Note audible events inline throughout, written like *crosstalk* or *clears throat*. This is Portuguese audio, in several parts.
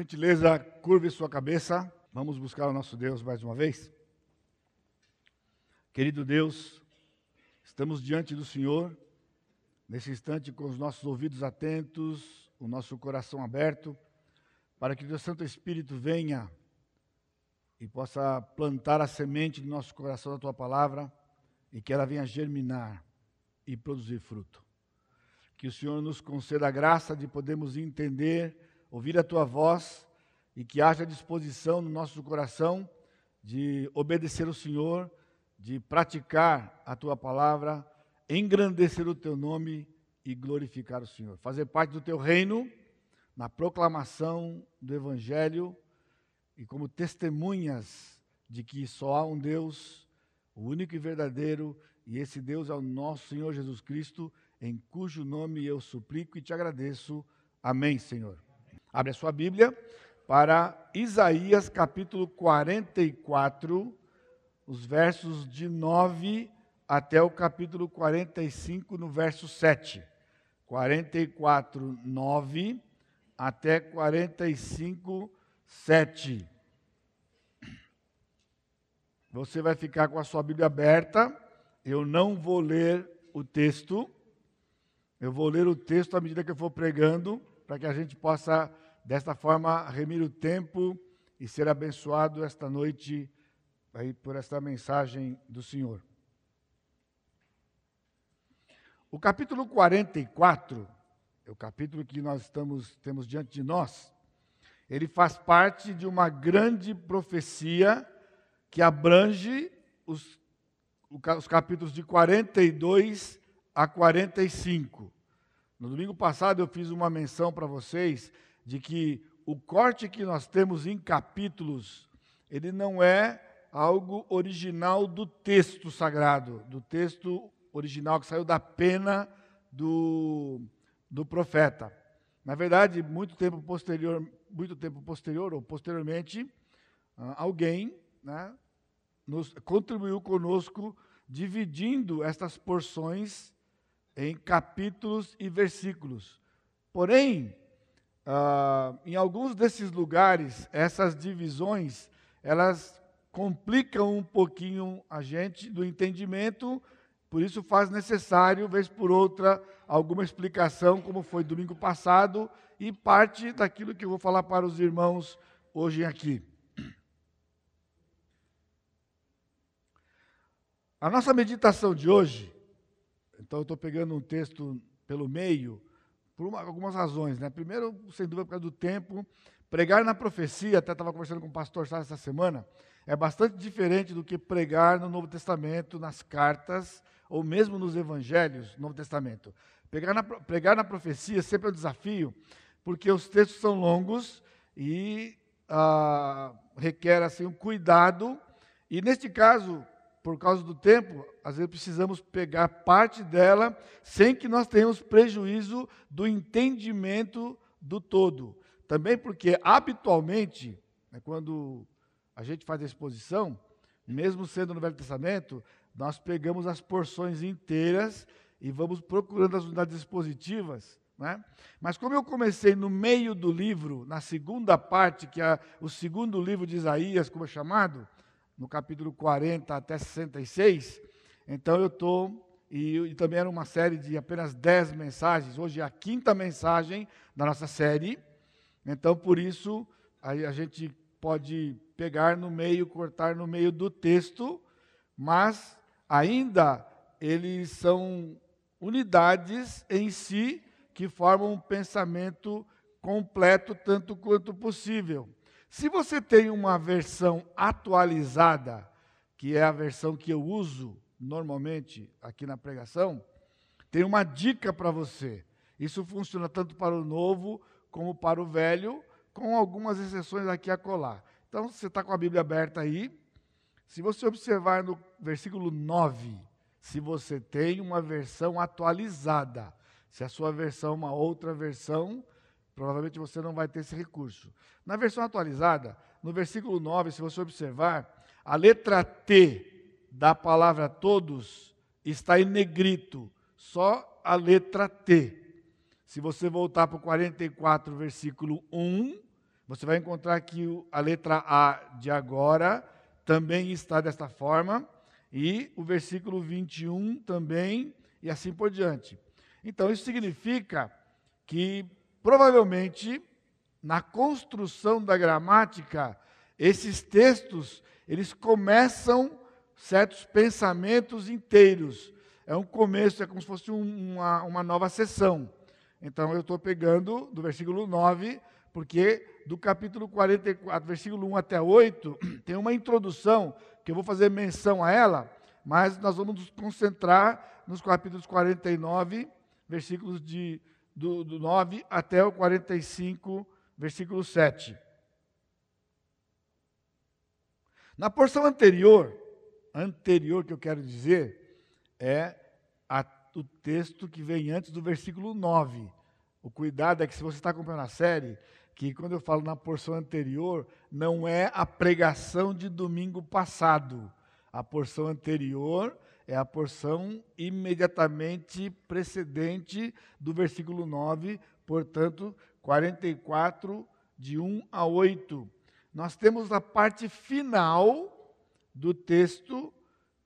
gentileza, curve sua cabeça. Vamos buscar o nosso Deus mais uma vez. Querido Deus, estamos diante do Senhor, nesse instante com os nossos ouvidos atentos, o nosso coração aberto, para que o teu Santo Espírito venha e possa plantar a semente do nosso coração da tua palavra e que ela venha germinar e produzir fruto. Que o Senhor nos conceda a graça de podermos entender ouvir a tua voz e que haja disposição no nosso coração de obedecer o Senhor, de praticar a tua palavra, engrandecer o teu nome e glorificar o Senhor. Fazer parte do teu reino na proclamação do evangelho e como testemunhas de que só há um Deus, o único e verdadeiro, e esse Deus é o nosso Senhor Jesus Cristo, em cujo nome eu suplico e te agradeço. Amém, Senhor. Abre a sua Bíblia para Isaías capítulo 44, os versos de 9 até o capítulo 45, no verso 7. 44, 9 até 45, 7. Você vai ficar com a sua Bíblia aberta. Eu não vou ler o texto. Eu vou ler o texto à medida que eu for pregando para que a gente possa, desta forma, remir o tempo e ser abençoado esta noite aí por esta mensagem do Senhor. O capítulo 44, é o capítulo que nós estamos, temos diante de nós, ele faz parte de uma grande profecia que abrange os, os capítulos de 42 a 45. No domingo passado eu fiz uma menção para vocês de que o corte que nós temos em capítulos, ele não é algo original do texto sagrado, do texto original que saiu da pena do, do profeta. Na verdade, muito tempo posterior, muito tempo posterior ou posteriormente, ah, alguém né, nos, contribuiu conosco dividindo estas porções em capítulos e versículos. Porém, uh, em alguns desses lugares, essas divisões, elas complicam um pouquinho a gente do entendimento, por isso faz necessário, vez por outra, alguma explicação, como foi domingo passado, e parte daquilo que eu vou falar para os irmãos hoje aqui. A nossa meditação de hoje então, eu estou pegando um texto pelo meio, por uma, algumas razões. Né? Primeiro, sem dúvida, por causa do tempo. Pregar na profecia, até estava conversando com o pastor Sá essa semana, é bastante diferente do que pregar no Novo Testamento, nas cartas, ou mesmo nos evangelhos Novo Testamento. Pregar na, pregar na profecia sempre é um desafio, porque os textos são longos e ah, requer assim, um cuidado. E neste caso, por causa do tempo, às vezes precisamos pegar parte dela sem que nós tenhamos prejuízo do entendimento do todo. Também porque, habitualmente, né, quando a gente faz a exposição, mesmo sendo no Velho Testamento, nós pegamos as porções inteiras e vamos procurando as unidades expositivas. Né? Mas como eu comecei no meio do livro, na segunda parte, que é o segundo livro de Isaías, como é chamado, no capítulo 40 até 66. Então eu estou, e, e, também era uma série de apenas 10 mensagens, hoje é a quinta mensagem da nossa série. Então por isso aí a gente pode pegar no meio, cortar no meio do texto, mas ainda eles são unidades em si que formam um pensamento completo tanto quanto possível. Se você tem uma versão atualizada, que é a versão que eu uso normalmente aqui na pregação, tem uma dica para você. Isso funciona tanto para o novo como para o velho, com algumas exceções aqui a colar. Então, você está com a Bíblia aberta aí. Se você observar no versículo 9, se você tem uma versão atualizada, se a sua versão é uma outra versão, Provavelmente você não vai ter esse recurso. Na versão atualizada, no versículo 9, se você observar, a letra T da palavra todos está em negrito, só a letra T. Se você voltar para o 44, versículo 1, você vai encontrar que a letra A de agora também está desta forma, e o versículo 21 também, e assim por diante. Então, isso significa que, provavelmente, na construção da gramática, esses textos, eles começam certos pensamentos inteiros. É um começo, é como se fosse um, uma, uma nova sessão. Então, eu estou pegando do versículo 9, porque do capítulo 44, versículo 1 até 8, *clears throat* tem uma introdução, que eu vou fazer menção a ela, mas nós vamos nos concentrar nos capítulos 49, versículos de, do, do 9 até o 45, versículo 7. Na porção anterior, anterior que eu quero dizer, é a, o texto que vem antes do versículo 9. O cuidado é que se você está acompanhando a série, que quando eu falo na porção anterior, não é a pregação de domingo passado. A porção anterior é a porção imediatamente precedente do versículo 9, portanto, 44, de 1 a 8. Nós temos a parte final do texto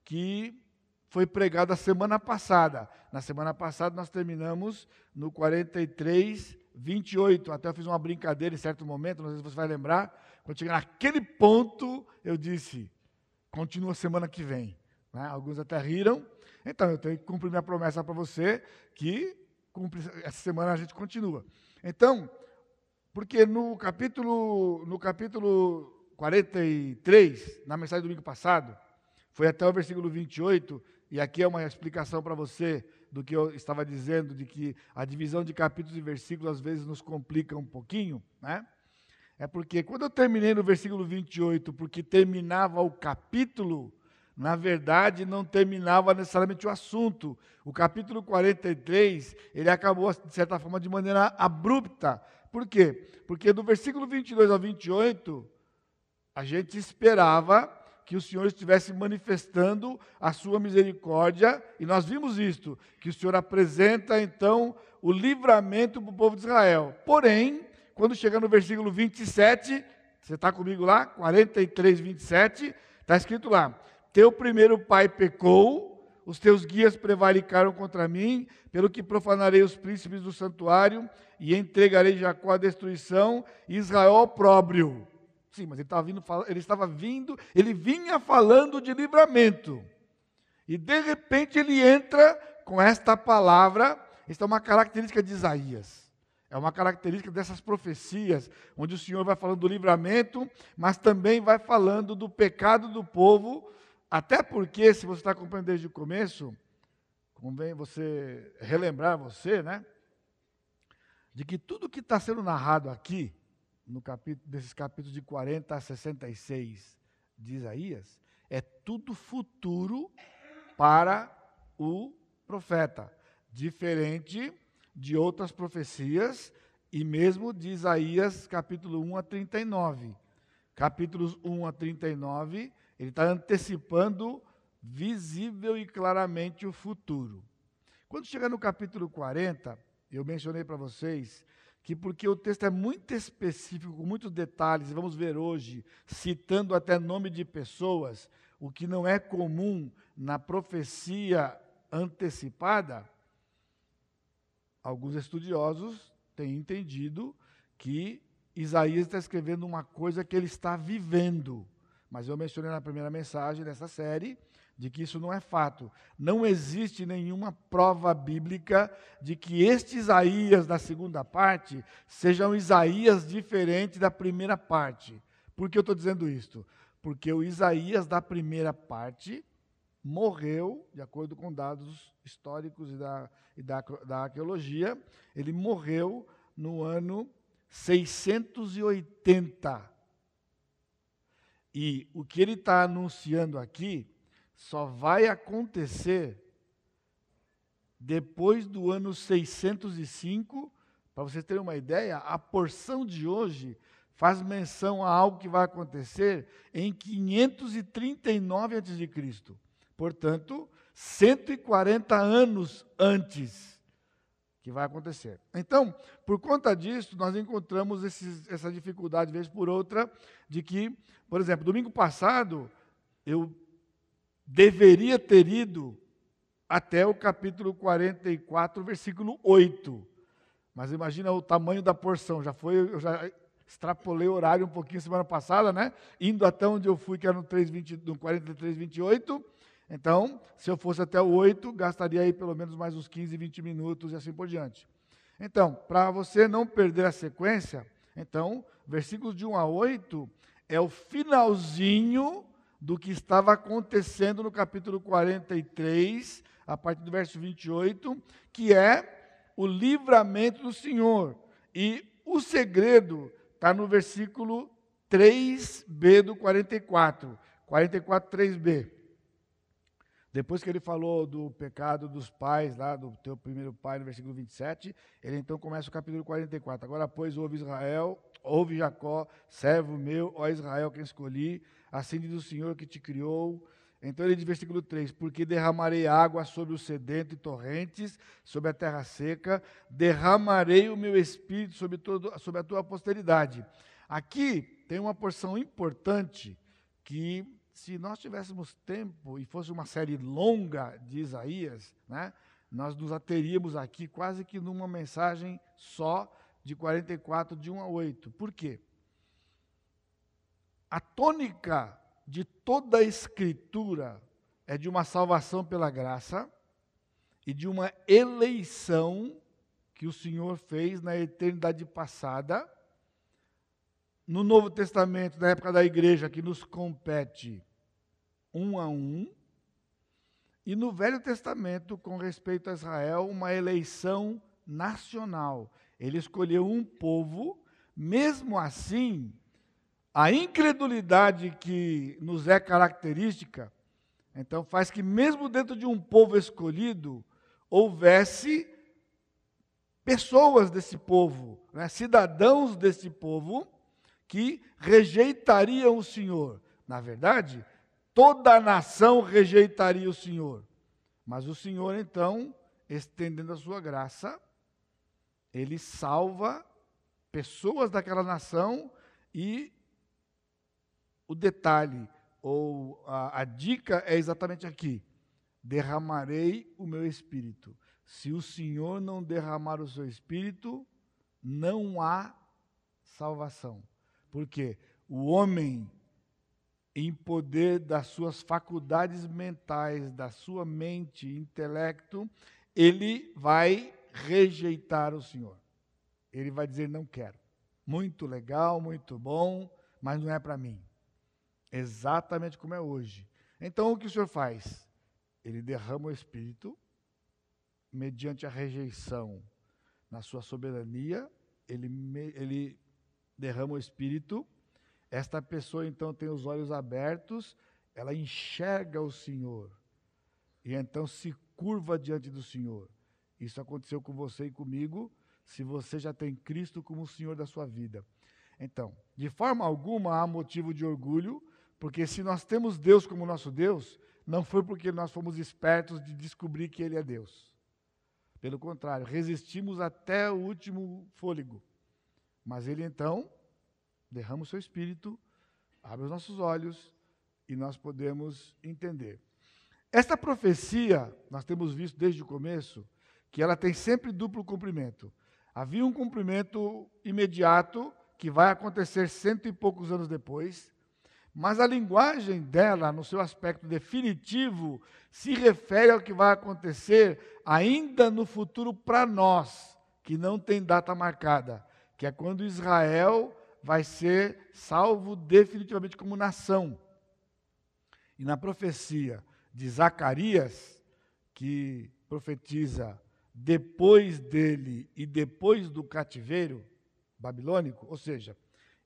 que foi pregado a semana passada. Na semana passada nós terminamos no 43, 28. Até eu fiz uma brincadeira em certo momento, não sei se você vai lembrar. Quando chegar naquele ponto, eu disse: continua semana que vem. Né? Alguns até riram. Então, eu tenho que cumprir minha promessa para você, que cumpre, essa semana a gente continua. Então, porque no capítulo, no capítulo 43, na mensagem do domingo passado, foi até o versículo 28, e aqui é uma explicação para você do que eu estava dizendo, de que a divisão de capítulos e versículos às vezes nos complica um pouquinho, né? É porque quando eu terminei no versículo 28, porque terminava o capítulo, na verdade não terminava necessariamente o assunto. O capítulo 43, ele acabou, de certa forma, de maneira abrupta. Por quê? Porque do versículo 22 ao 28, a gente esperava que o Senhor estivesse manifestando a sua misericórdia, e nós vimos isto, que o Senhor apresenta então o livramento para o povo de Israel. Porém, quando chega no versículo 27, você está comigo lá? 43, 27, está escrito lá: Teu primeiro pai pecou, os teus guias prevaricaram contra mim, pelo que profanarei os príncipes do santuário e entregarei Jacó à destruição e Israel ao próprio. Sim, mas ele estava vindo, ele estava vindo, ele vinha falando de livramento. E de repente ele entra com esta palavra, esta é uma característica de Isaías. É uma característica dessas profecias, onde o Senhor vai falando do livramento, mas também vai falando do pecado do povo, até porque, se você está acompanhando desde o começo, convém você relembrar você, né? De que tudo que está sendo narrado aqui, no capítulo, desses capítulos de 40 a 66 de Isaías, é tudo futuro para o profeta, diferente de outras profecias e mesmo de Isaías capítulo 1 a 39. Capítulos 1 a 39, ele está antecipando visível e claramente o futuro. Quando chegar no capítulo 40, eu mencionei para vocês que porque o texto é muito específico, com muitos detalhes, vamos ver hoje, citando até nome de pessoas, o que não é comum na profecia antecipada, alguns estudiosos têm entendido que Isaías está escrevendo uma coisa que ele está vivendo. Mas eu mencionei na primeira mensagem dessa série de que isso não é fato. Não existe nenhuma prova bíblica de que este Isaías da segunda parte seja um Isaías diferente da primeira parte. Por que eu estou dizendo isto? Porque o Isaías da primeira parte morreu, de acordo com dados históricos e da, e da, da arqueologia, ele morreu no ano 680. E o que ele está anunciando aqui só vai acontecer depois do ano 605. Para vocês terem uma ideia, a porção de hoje faz menção a algo que vai acontecer em 539 a.C. Portanto, 140 anos antes que vai acontecer. Então, por conta disso, nós encontramos esses, essa dificuldade, vez por outra, de que, por exemplo, domingo passado, eu deveria ter ido até o capítulo 44, versículo 8. Mas imagina o tamanho da porção, já foi, eu já extrapolei o horário um pouquinho semana passada, né? Indo até onde eu fui, que era no, 320, no 43, 28. Então, se eu fosse até o 8, gastaria aí pelo menos mais uns 15, 20 minutos e assim por diante. Então, para você não perder a sequência, então, versículos de 1 a 8 é o finalzinho do que estava acontecendo no capítulo 43, a partir do verso 28, que é o livramento do Senhor. E o segredo está no versículo 3b do 44. 44, 3b. Depois que ele falou do pecado dos pais, lá do teu primeiro pai, no versículo 27, ele então começa o capítulo 44. Agora, pois, ouve Israel, ouve Jacó, servo meu, ó Israel, quem escolhi, assim diz o Senhor que te criou, então ele diz, versículo 3: Porque derramarei água sobre o sedento e torrentes, sobre a terra seca, derramarei o meu espírito sobre, todo, sobre a tua posteridade. Aqui tem uma porção importante que, se nós tivéssemos tempo e fosse uma série longa de Isaías, né, nós nos ateríamos aqui quase que numa mensagem só de 44, de 1 a 8. Por quê? A tônica de toda a Escritura é de uma salvação pela graça e de uma eleição que o Senhor fez na eternidade passada. No Novo Testamento, na época da igreja, que nos compete um a um. E no Velho Testamento, com respeito a Israel, uma eleição nacional. Ele escolheu um povo, mesmo assim, a incredulidade que nos é característica, então faz que, mesmo dentro de um povo escolhido, houvesse pessoas desse povo, né, cidadãos desse povo, que rejeitariam o Senhor. Na verdade, toda a nação rejeitaria o Senhor. Mas o Senhor, então, estendendo a sua graça, ele salva pessoas daquela nação e o detalhe ou a, a dica é exatamente aqui: derramarei o meu espírito. Se o Senhor não derramar o seu espírito, não há salvação. Porque o homem, em poder das suas faculdades mentais, da sua mente, intelecto, ele vai rejeitar o Senhor. Ele vai dizer: não quero. Muito legal, muito bom, mas não é para mim exatamente como é hoje. Então, o que o Senhor faz? Ele derrama o Espírito, mediante a rejeição na sua soberania, ele, ele derrama o Espírito. Esta pessoa, então, tem os olhos abertos, ela enxerga o Senhor, e então se curva diante do Senhor. Isso aconteceu com você e comigo, se você já tem Cristo como o Senhor da sua vida. Então, de forma alguma há motivo de orgulho porque se nós temos Deus como nosso Deus, não foi porque nós fomos espertos de descobrir que Ele é Deus. Pelo contrário, resistimos até o último fôlego. Mas Ele então derrama o seu espírito, abre os nossos olhos e nós podemos entender. Esta profecia, nós temos visto desde o começo, que ela tem sempre duplo cumprimento. Havia um cumprimento imediato, que vai acontecer cento e poucos anos depois, mas a linguagem dela, no seu aspecto definitivo, se refere ao que vai acontecer ainda no futuro para nós, que não tem data marcada, que é quando Israel vai ser salvo definitivamente como nação. E na profecia de Zacarias, que profetiza depois dele e depois do cativeiro babilônico, ou seja,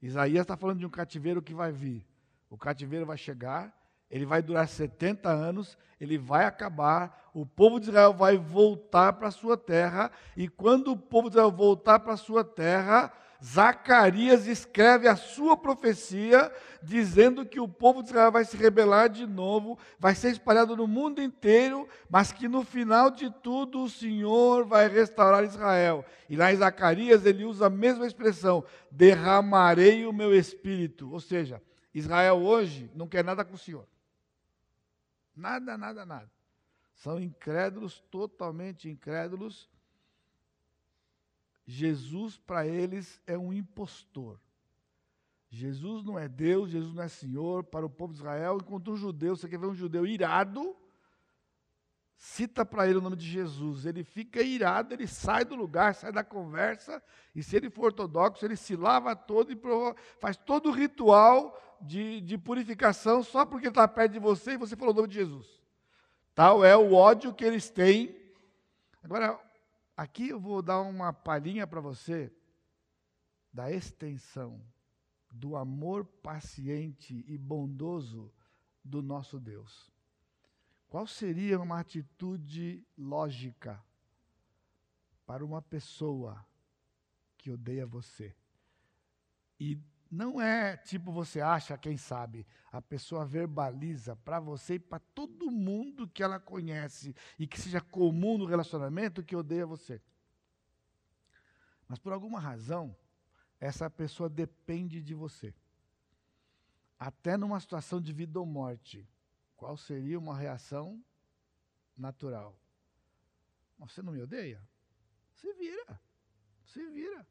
Isaías está falando de um cativeiro que vai vir. O cativeiro vai chegar, ele vai durar 70 anos, ele vai acabar, o povo de Israel vai voltar para a sua terra, e quando o povo de Israel voltar para a sua terra, Zacarias escreve a sua profecia, dizendo que o povo de Israel vai se rebelar de novo, vai ser espalhado no mundo inteiro, mas que no final de tudo o Senhor vai restaurar Israel. E lá em Zacarias ele usa a mesma expressão: derramarei o meu espírito. Ou seja, Israel hoje não quer nada com o Senhor. Nada, nada, nada. São incrédulos, totalmente incrédulos Jesus para eles é um impostor. Jesus não é Deus, Jesus não é Senhor para o povo de Israel. Enquanto um judeu, você quer ver um judeu irado, cita para ele o nome de Jesus. Ele fica irado, ele sai do lugar, sai da conversa, e se ele for ortodoxo, ele se lava todo e faz todo o ritual de, de purificação só porque está perto de você e você falou o nome de Jesus. Tal é o ódio que eles têm. Agora, Aqui eu vou dar uma palhinha para você da extensão do amor paciente e bondoso do nosso Deus. Qual seria uma atitude lógica para uma pessoa que odeia você? E não é tipo você acha, quem sabe. A pessoa verbaliza para você e para todo mundo que ela conhece e que seja comum no relacionamento que odeia você. Mas por alguma razão, essa pessoa depende de você. Até numa situação de vida ou morte, qual seria uma reação natural? Você não me odeia? Se vira. Se vira.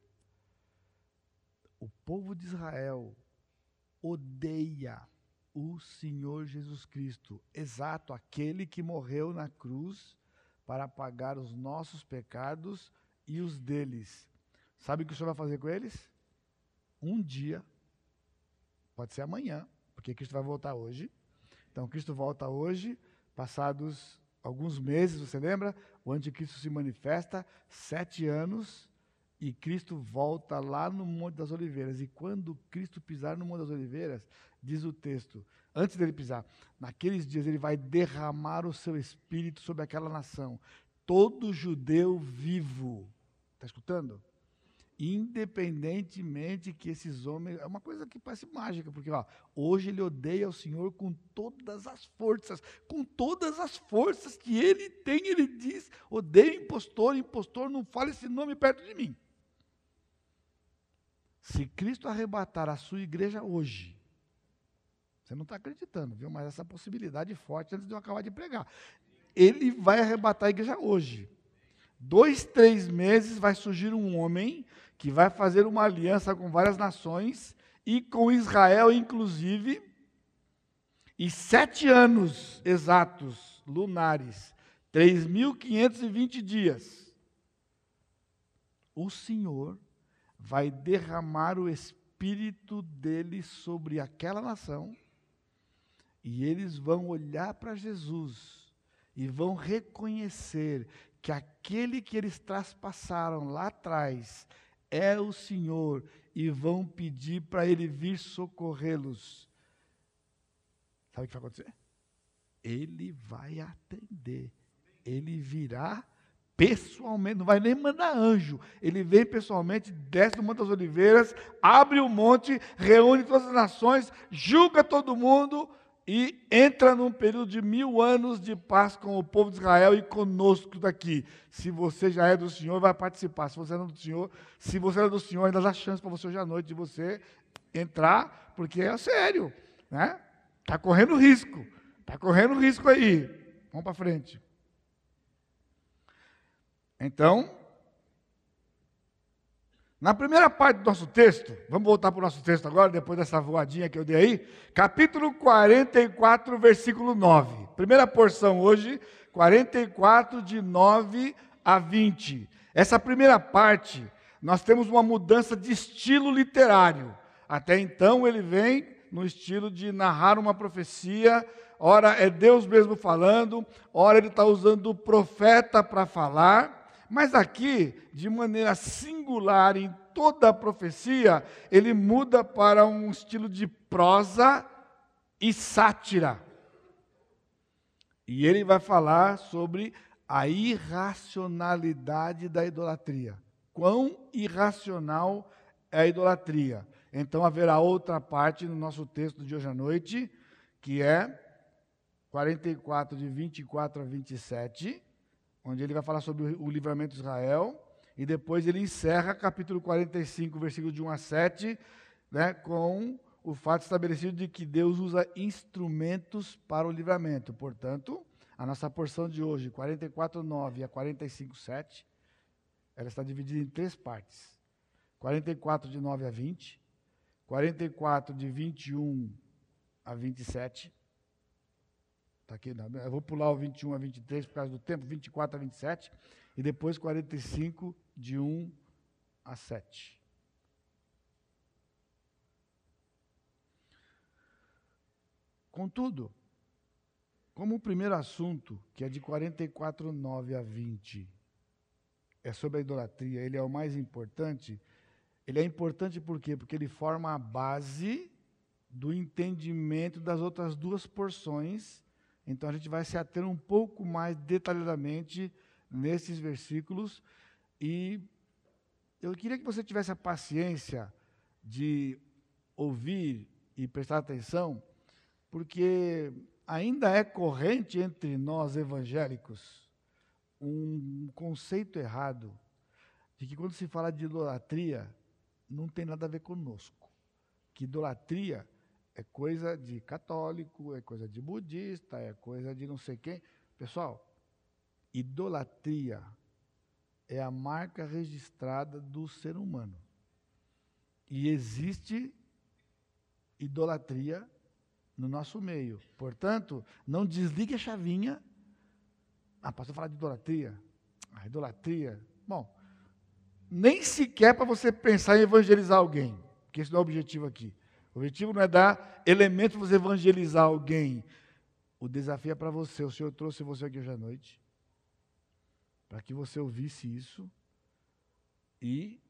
O povo de Israel odeia o Senhor Jesus Cristo, exato, aquele que morreu na cruz para pagar os nossos pecados e os deles. Sabe o que o Senhor vai fazer com eles? Um dia, pode ser amanhã, porque Cristo vai voltar hoje. Então, Cristo volta hoje, passados alguns meses, você lembra? O anticristo se manifesta, sete anos, e Cristo volta lá no Monte das Oliveiras. E quando Cristo pisar no Monte das Oliveiras, diz o texto, antes dele pisar, naqueles dias ele vai derramar o seu espírito sobre aquela nação. Todo judeu vivo. Está escutando? Independentemente que esses homens. É uma coisa que parece mágica, porque ó, hoje ele odeia o Senhor com todas as forças, com todas as forças que ele tem, ele diz: odeio impostor, impostor, não fale esse nome perto de mim. Se Cristo arrebatar a sua igreja hoje, você não está acreditando, viu? Mas essa possibilidade forte antes de eu acabar de pregar. Ele vai arrebatar a igreja hoje. Dois, três meses vai surgir um homem que vai fazer uma aliança com várias nações e com Israel, inclusive, e sete anos exatos, lunares, 3.520 dias, o Senhor vai derramar o espírito dele sobre aquela nação, e eles vão olhar para Jesus e vão reconhecer que aquele que eles traspassaram lá atrás é o Senhor e vão pedir para ele vir socorrê-los. Sabe o que vai acontecer? Ele vai atender. Ele virá pessoalmente, não vai nem mandar anjo. Ele vem pessoalmente, desce do Monte das Oliveiras, abre o monte, reúne todas as nações, julga todo mundo e entra num período de mil anos de paz com o povo de Israel e conosco daqui. Se você já é do Senhor, vai participar. Se você não é do Senhor, se você é do Senhor, ainda dá chance para você hoje à noite de você entrar, porque é sério, né? Está correndo risco, está correndo risco aí. Vamos para frente. Então, na primeira parte do nosso texto, vamos voltar para o nosso texto agora, depois dessa voadinha que eu dei aí, capítulo 44, versículo 9. Primeira porção hoje, 44, de 9 a 20. Essa primeira parte, nós temos uma mudança de estilo literário. Até então, ele vem no estilo de narrar uma profecia ora é Deus mesmo falando, ora ele está usando o profeta para falar, mas aqui, de maneira singular, em toda a profecia, ele muda para um estilo de prosa e sátira. E ele vai falar sobre a irracionalidade da idolatria. Quão irracional é a idolatria. Então haverá outra parte no nosso texto de hoje à noite, que é 44, de 24 a 27, onde ele vai falar sobre o livramento de Israel, e depois ele encerra capítulo 45, versículo de 1 a 7, né, com o fato estabelecido de que Deus usa instrumentos para o livramento. Portanto, a nossa porção de hoje, 44, 9 a 45, 7, ela está dividida em três partes. 44 de 9 a 20, 44 de 21 a 27. Está aqui, eu vou pular o 21 a 23 por causa do tempo, 24 a 27, e depois 45 de 1 a 7. Contudo, como o primeiro assunto, que é de 44, 9 a 20, é sobre a idolatria, ele é o mais importante. Ele é importante por quê? Porque ele forma a base do entendimento das outras duas porções. Então a gente vai se ater um pouco mais detalhadamente nesses versículos e eu queria que você tivesse a paciência de ouvir e prestar atenção, porque ainda é corrente entre nós evangélicos um conceito errado de que quando se fala de idolatria, não tem nada a ver conosco. Que idolatria é coisa de católico, é coisa de budista, é coisa de não sei quem. Pessoal, idolatria é a marca registrada do ser humano. E existe idolatria no nosso meio. Portanto, não desligue a chavinha. Ah, pastor, falar de idolatria. Ah, idolatria. Bom, nem sequer para você pensar em evangelizar alguém, porque esse não é o objetivo aqui. O objetivo não é dar elementos para você evangelizar alguém. O desafio é para você. O Senhor trouxe você aqui hoje à noite para que você ouvisse isso e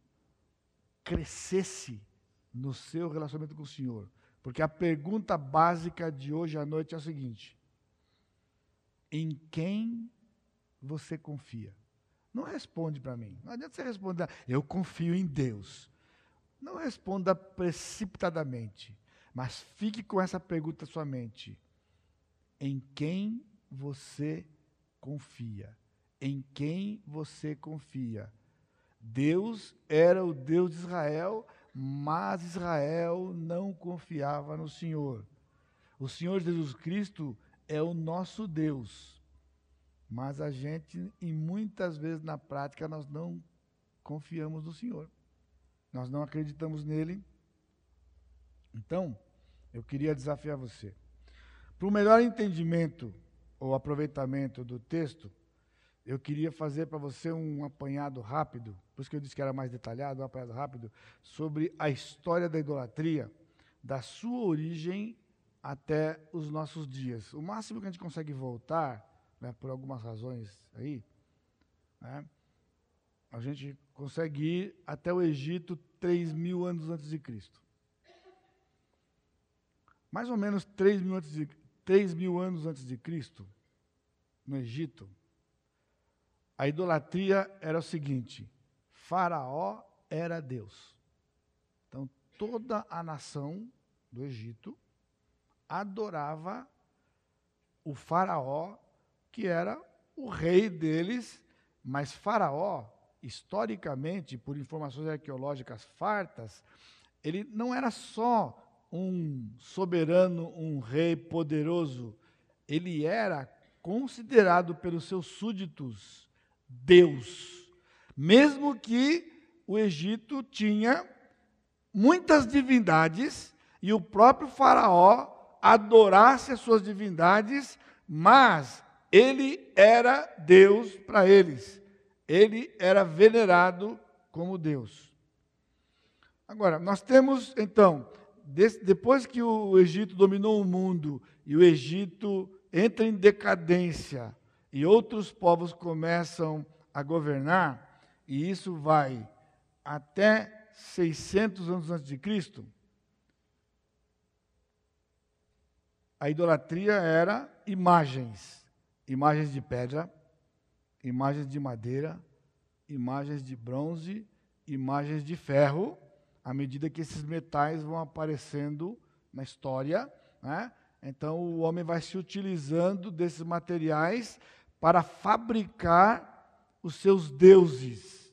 crescesse no seu relacionamento com o Senhor. Porque a pergunta básica de hoje à noite é a seguinte: em quem você confia? Não responde para mim. Não adianta você responder, eu confio em Deus. Não responda precipitadamente, mas fique com essa pergunta na sua mente: em quem você confia? em quem você confia. Deus era o Deus de Israel, mas Israel não confiava no Senhor. O Senhor Jesus Cristo é o nosso Deus, mas a gente, e muitas vezes na prática, nós não confiamos no Senhor. Nós não acreditamos nele. Então, eu queria desafiar você. Para o melhor entendimento ou aproveitamento do texto, eu queria fazer para você um apanhado rápido, por isso que eu disse que era mais detalhado, um apanhado rápido, sobre a história da idolatria, da sua origem até os nossos dias. O máximo que a gente consegue voltar, né, por algumas razões aí, né, a gente consegue ir até o Egito 3 mil anos antes de Cristo. Mais ou menos 3 mil, antes de, 3 mil anos antes de Cristo, no Egito, a idolatria era o seguinte: Faraó era Deus. Então, toda a nação do Egito adorava o Faraó, que era o rei deles, mas Faraó, historicamente, por informações arqueológicas fartas, ele não era só um soberano, um rei poderoso, ele era considerado pelos seus súditos Deus. Mesmo que o Egito tinha muitas divindades e o próprio Faraó adorasse as suas divindades, mas ele era Deus para eles. Ele era venerado como Deus. Agora, nós temos, então, depois que o Egito dominou o mundo e o Egito entra em decadência, e outros povos começam a governar, e isso vai até 600 anos antes de Cristo, a idolatria era imagens, imagens de pedra, imagens de madeira, imagens de bronze, imagens de ferro. à medida que esses metais vão aparecendo na história. Né? Então, o homem vai se utilizando desses materiais para fabricar os seus deuses.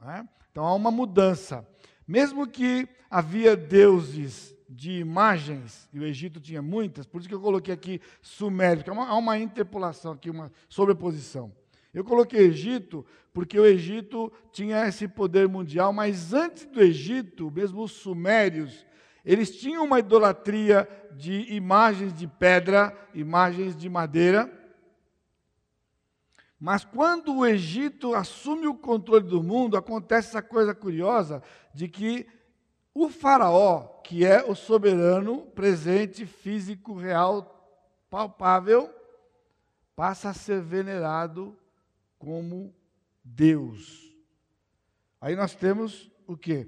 Né? Então, há uma mudança. Mesmo que havia deuses de imagens, e o Egito tinha muitas, por isso que eu coloquei aqui Sumério, há uma, há uma interpolação aqui, uma sobreposição. Eu coloquei Egito porque o Egito tinha esse poder mundial, mas antes do Egito, mesmo os sumérios, eles tinham uma idolatria de imagens de pedra, imagens de madeira. Mas quando o Egito assume o controle do mundo, acontece essa coisa curiosa de que o faraó, que é o soberano, presente, físico, real, palpável, passa a ser venerado como Deus. Aí nós temos o quê?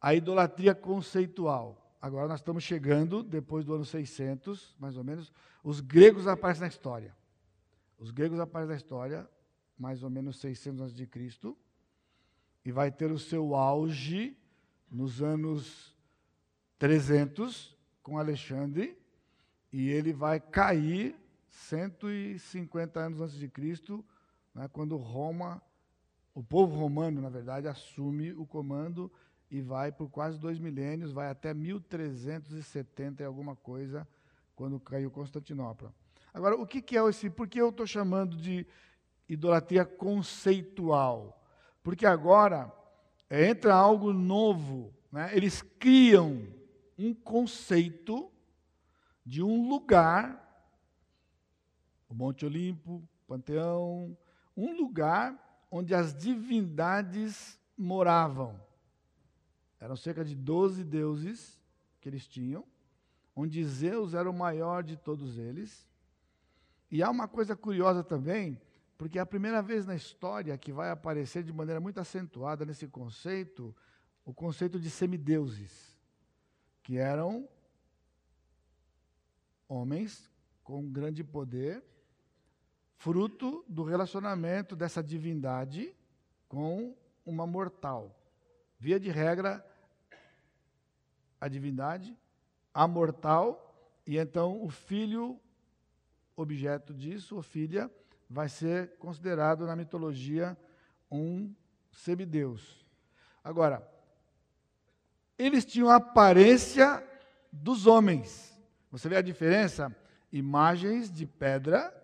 A idolatria conceitual. Agora nós estamos chegando, depois do ano 600, mais ou menos, os gregos aparecem na história. Os gregos aparecem na história, mais ou menos 600 a.C., e vai ter o seu auge nos anos 300 com Alexandre, e ele vai cair 150 anos antes de Cristo, né, quando Roma, o povo romano, na verdade, assume o comando e vai por quase dois milênios, vai até 1370 e alguma coisa, quando caiu Constantinopla. Agora, o que, que é esse? Por que eu estou chamando de idolatria conceitual? Porque agora entra algo novo. Né? Eles criam um conceito de um lugar, o Monte Olimpo, Panteão, um lugar onde as divindades moravam. Eram cerca de 12 deuses que eles tinham, onde Zeus era o maior de todos eles. E há uma coisa curiosa também, porque é a primeira vez na história que vai aparecer de maneira muito acentuada nesse conceito, o conceito de semideuses, que eram homens com grande poder, fruto do relacionamento dessa divindade com uma mortal. Via de regra, a divindade, a mortal, e então o filho, objeto disso, ou filha, vai ser considerado na mitologia um semideus. Agora, eles tinham a aparência dos homens. Você vê a diferença? Imagens de pedra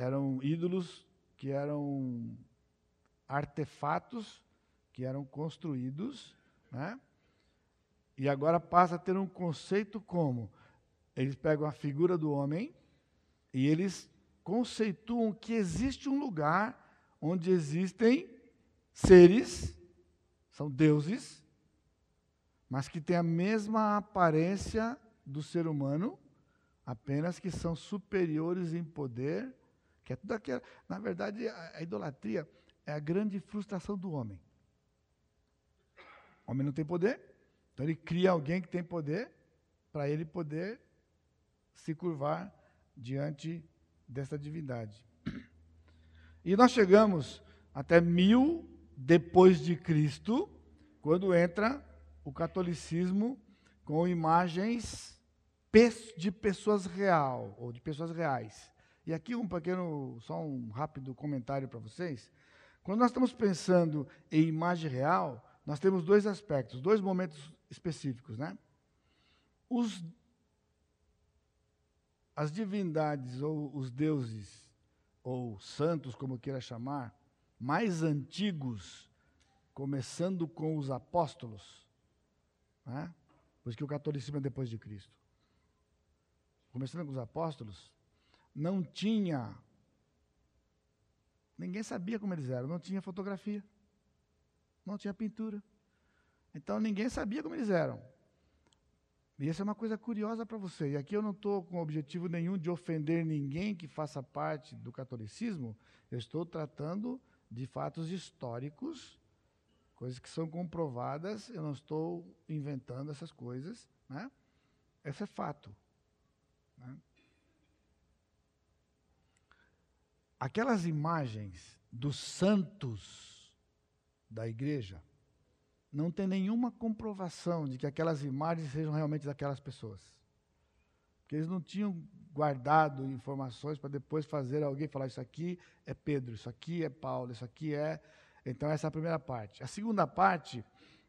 eram ídolos que eram artefatos que eram construídos, né? E agora passa a ter um conceito como eles pegam a figura do homem e eles conceituam que existe um lugar onde existem seres, são deuses, mas que têm a mesma aparência do ser humano, apenas que são superiores em poder, que é tudo aquilo. Na verdade, a, idolatria é a grande frustração do homem. O homem não tem poder, então ele cria alguém que tem poder para ele poder se curvar diante dessa divindade. E nós chegamos até mil depois de Cristo, quando entra o catolicismo com imagens de pessoas real ou de pessoas reais. E aqui um pequeno, só um rápido comentário para vocês. Quando nós estamos pensando em imagem real, nós temos dois aspectos, dois momentos específicos, né? Os as divindades ou os deuses, ou santos, como queira chamar, mais antigos, começando com os apóstolos, né? pois que o catolicismo é depois de Cristo. Começando com os apóstolos, não tinha. Ninguém sabia como eles eram, não tinha fotografia, não tinha pintura. Então ninguém sabia como eles eram. E essa é uma coisa curiosa para você. E aqui eu não estou com objetivo nenhum de ofender ninguém que faça parte do catolicismo. Eu estou tratando de fatos históricos, coisas que são comprovadas. Eu não estou inventando essas coisas. Né? Esse é fato. Né? Aquelas imagens dos santos da igreja, não tem nenhuma comprovação de que aquelas imagens sejam realmente daquelas pessoas. Porque eles não tinham guardado informações para depois fazer alguém falar: Isso aqui é Pedro, isso aqui é Paulo, isso aqui é. Então, essa é a primeira parte. A segunda parte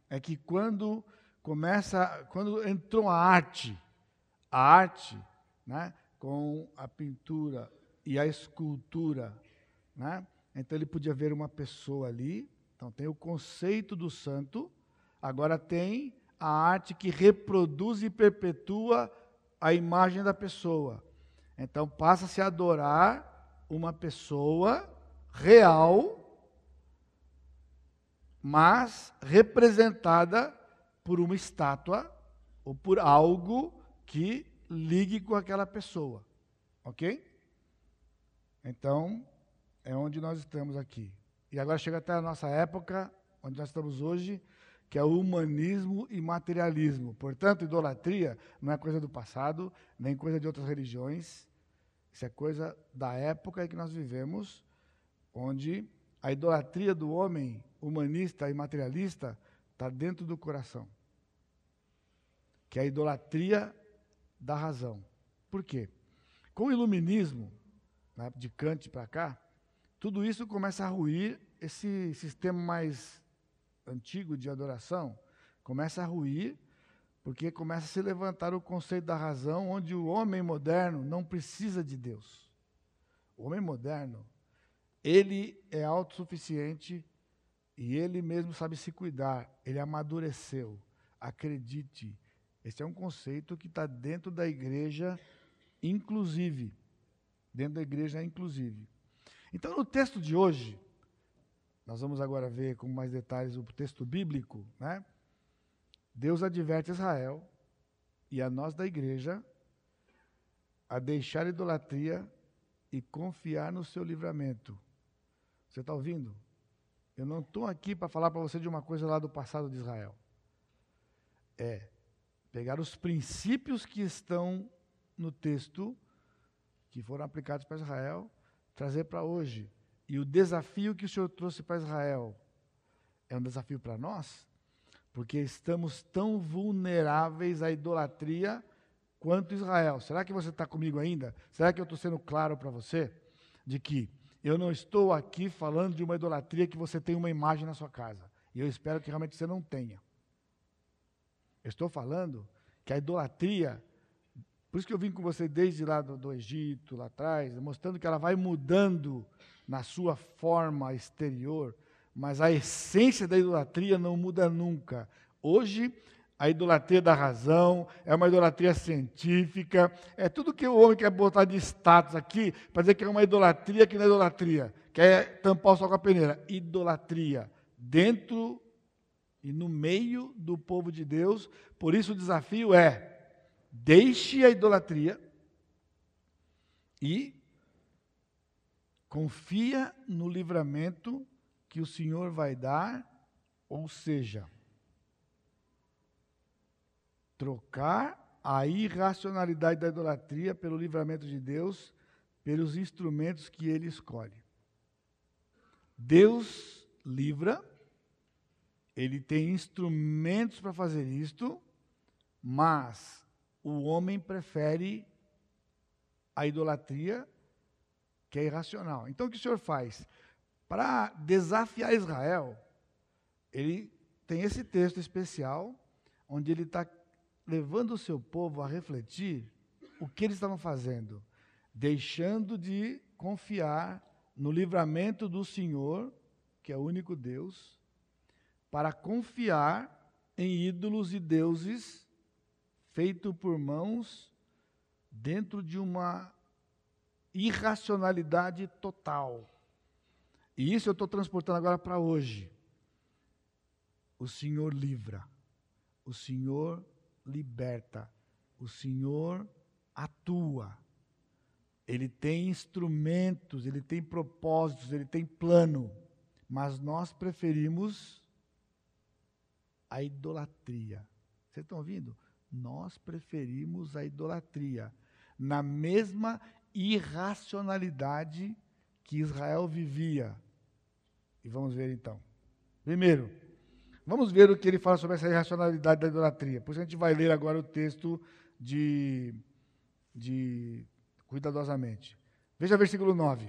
é que quando começa, quando entrou a arte, a arte, né, com a pintura e a escultura, né, então ele podia ver uma pessoa ali. Então tem o conceito do santo, agora tem a arte que reproduz e perpetua a imagem da pessoa. Então passa-se a adorar uma pessoa real, mas representada por uma estátua ou por algo que ligue com aquela pessoa. Ok? Então, é onde nós estamos aqui. E agora chega até a nossa época, onde nós estamos hoje, que é o humanismo e materialismo. Portanto, idolatria não é coisa do passado, nem coisa de outras religiões. Isso é coisa da época em que nós vivemos, onde a idolatria do homem humanista e materialista está dentro do coração. Que é a idolatria da razão. Por quê? Com o iluminismo, né, de Kant para cá, tudo isso começa a ruir, esse sistema mais antigo de adoração começa a ruir, porque começa a se levantar o conceito da razão, onde o homem moderno não precisa de Deus. O homem moderno, ele é autossuficiente e ele mesmo sabe se cuidar, ele amadureceu. Acredite, esse é um conceito que está dentro da igreja, inclusive. Dentro da igreja, inclusive. Então, no texto de hoje, nós vamos agora ver com mais detalhes o texto bíblico, né? Deus adverte Israel e a nós da igreja a deixar a idolatria e confiar no seu livramento. Você está ouvindo? Eu não estou aqui para falar para você de uma coisa lá do passado de Israel. É pegar os princípios que estão no texto, que foram aplicados para Israel, trazer para hoje. E o desafio que o Senhor trouxe para Israel é um desafio para nós, porque estamos tão vulneráveis à idolatria quanto Israel. Será que você está comigo ainda? Será que eu estou sendo claro para você? De que eu não estou aqui falando de uma idolatria que você tem uma imagem na sua casa. E eu espero que realmente você não tenha. Eu estou falando que a idolatria por isso que eu vim com você desde lá do, do Egito, lá atrás, mostrando que ela vai mudando na sua forma exterior, mas a essência da idolatria não muda nunca. Hoje, a idolatria da razão, é uma idolatria científica, é tudo que o homem quer botar de status aqui, para dizer que é uma idolatria que não é idolatria, quer tampar o sol com a peneira. Idolatria, dentro e no meio do povo de Deus, por isso o desafio é deixe a idolatria e confia no livramento que o Senhor vai dar, ou seja, trocar a irracionalidade da idolatria pelo livramento de Deus, pelos instrumentos que ele escolhe. Deus livra, ele tem instrumentos para fazer isto, mas o homem prefere a idolatria, que é irracional. Então, o que o Senhor faz? Para desafiar Israel, ele tem esse texto especial, onde ele está levando o seu povo a refletir o que eles estavam fazendo, deixando de confiar no livramento do Senhor, que é o único Deus, para confiar em ídolos e deuses feito por mãos dentro de uma irracionalidade total. E isso eu estou transportando agora para hoje. O Senhor livra, o Senhor liberta, o Senhor atua. Ele tem instrumentos, ele tem propósitos, ele tem plano, mas nós preferimos a idolatria. Vocês estão ouvindo? Nós preferimos a idolatria, na mesma irracionalidade que Israel vivia. E vamos ver então. Primeiro, Vamos ver o que ele fala sobre essa irracionalidade da idolatria. Por isso a gente vai ler agora o texto de, de cuidadosamente. Veja versículo 9.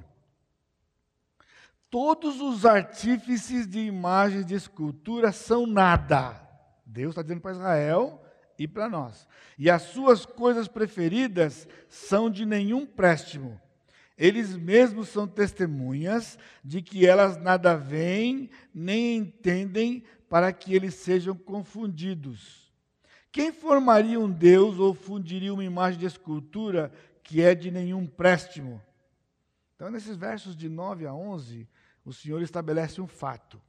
Todos os artífices de imagens de escultura são nada. Deus está dizendo para Israel e para nós. E as suas coisas preferidas são de nenhum préstimo. Eles mesmos são testemunhas de que elas nada veem nem entendem para que eles sejam confundidos. Quem formaria um Deus ou fundiria uma imagem de escultura que é de nenhum préstimo? Então, nesses versos de 9 a 11, o Senhor estabelece um fato.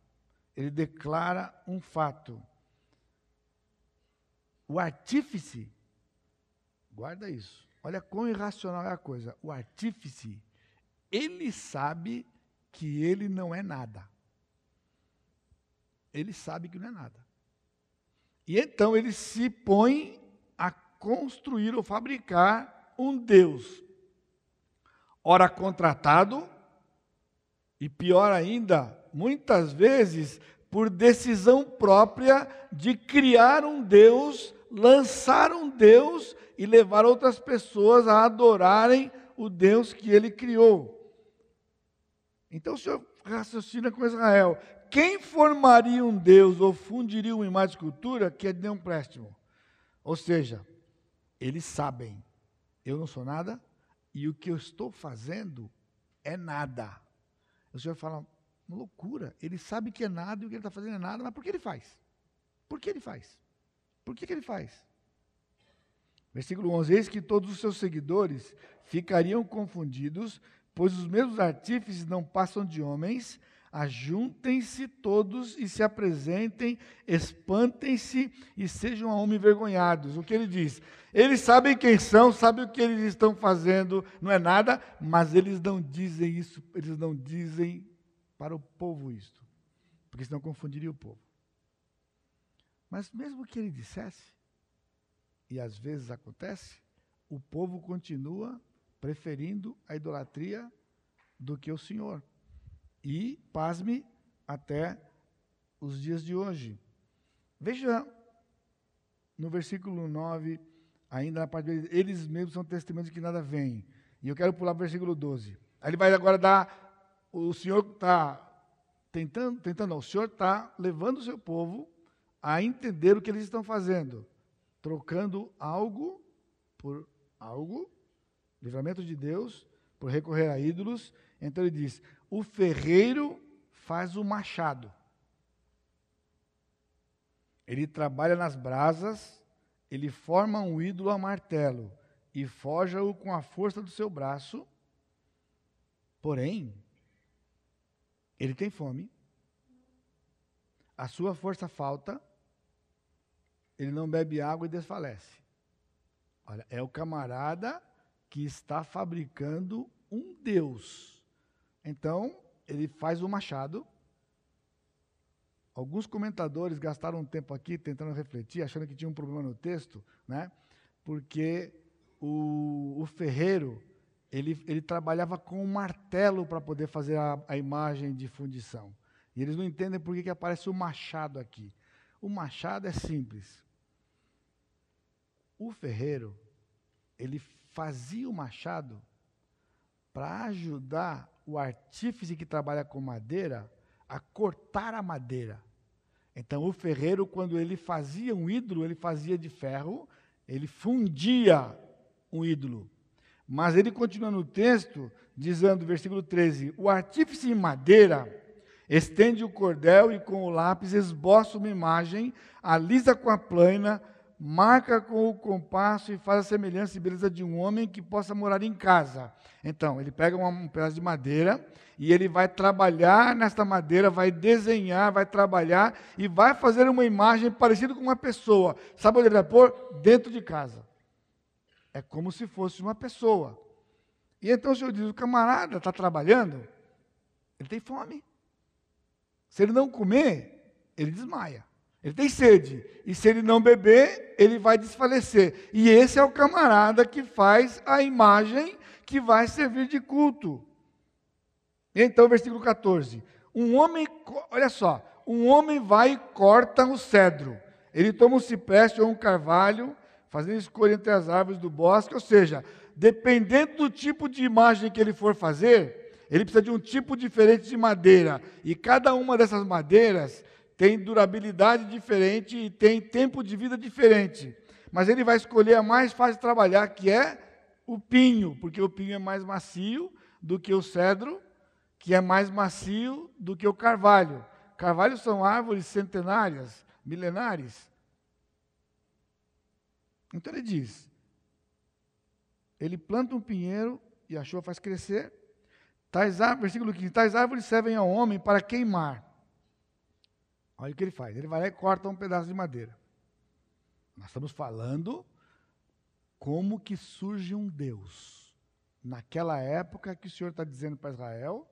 Ele declara um fato. O artífice, guarda isso, olha quão irracional é a coisa. O artífice, ele sabe que ele não é nada. Ele sabe que não é nada. E então ele se põe a construir ou fabricar um Deus. Ora contratado, e pior ainda, muitas vezes por decisão própria de criar um Deus, lançar um Deus e levar outras pessoas a adorarem o Deus que ele criou. Então o Senhor raciocina com Israel: quem formaria um Deus ou fundiria uma imagem de escultura que é de um empréstimo? Ou seja, eles sabem, eu não sou nada e o que eu estou fazendo é nada. O Senhor fala, loucura. Ele sabe que é nada e o que ele está fazendo é nada, mas por que ele faz? Por que ele faz? Por que, que ele faz? Versículo 11: Eis que todos os seus seguidores ficariam confundidos, pois os mesmos artífices não passam de homens. Ajuntem-se todos e se apresentem, espantem-se e sejam a homem envergonhados. O que ele diz? Eles sabem quem são, sabem o que eles estão fazendo, não é nada, mas eles não dizem isso, eles não dizem para o povo isto, porque senão confundiria o povo. Mas mesmo que ele dissesse, e às vezes acontece, o povo continua preferindo a idolatria do que o Senhor. E, pasme, até os dias de hoje. Veja no versículo 9, ainda na parte dele, eles mesmos são testemunhas de que nada vem. E eu quero pular para o versículo 12. Aí ele vai agora dar o Senhor está tentando, tentando, não, o Senhor está levando o seu povo a entender o que eles estão fazendo, trocando algo por algo, livramento de Deus, por recorrer a ídolos. Então ele diz: o ferreiro faz o machado. Ele trabalha nas brasas, ele forma um ídolo a martelo e forja-o com a força do seu braço. Porém, ele tem fome, a sua força falta, ele não bebe água e desfalece. Olha, é o camarada que está fabricando um Deus. Então, ele faz o machado. Alguns comentadores gastaram um tempo aqui tentando refletir, achando que tinha um problema no texto, né? porque o, o ferreiro ele, ele trabalhava com um martelo para poder fazer a, a, imagem de fundição. E eles não entendem por que, que aparece o machado aqui. O machado é simples. O ferreiro, ele fazia o machado para ajudar o artífice que trabalha com madeira a cortar a madeira. Então, o ferreiro, quando ele fazia um ídolo, ele fazia de ferro, ele fundia um ídolo. Mas ele continua no texto, dizendo, versículo 13: O artífice em madeira estende o cordel e com o lápis esboça uma imagem, alisa com a plana, marca com o compasso e faz a semelhança e beleza de um homem que possa morar em casa. Então, ele pega um pedaço de madeira e ele vai trabalhar nesta madeira, vai desenhar, vai trabalhar e vai fazer uma imagem parecida com uma pessoa. Sabe onde ele vai pôr? Dentro de casa. É como se fosse uma pessoa. E então o Senhor diz: o camarada está trabalhando, ele tem fome. Se ele não comer, ele desmaia. Ele tem sede. E se ele não beber, ele vai desfalecer. E esse é o camarada que faz a imagem que vai servir de culto. Então, versículo 14. Um homem, olha só, um homem vai e corta o cedro. Ele toma um cipreste ou um carvalho, fazendo escolha entre as árvores do bosque, ou seja, dependendo do tipo de imagem que ele for fazer, ele precisa de um tipo diferente de madeira. E cada uma dessas madeiras tem durabilidade diferente e tem tempo de vida diferente. Mas ele vai escolher a mais fácil de trabalhar, que é o pinho, porque o pinho é mais macio do que o cedro, que é mais macio do que o carvalho. Carvalhos são árvores centenárias, milenares. Então ele diz: ele planta um pinheiro e a chuva faz crescer. Tais árvores, versículo 15: tais árvores servem ao homem para queimar. Olha o que ele faz: ele vai lá e corta um pedaço de madeira. Nós estamos falando como que surge um Deus. Naquela época que o Senhor está dizendo para Israel,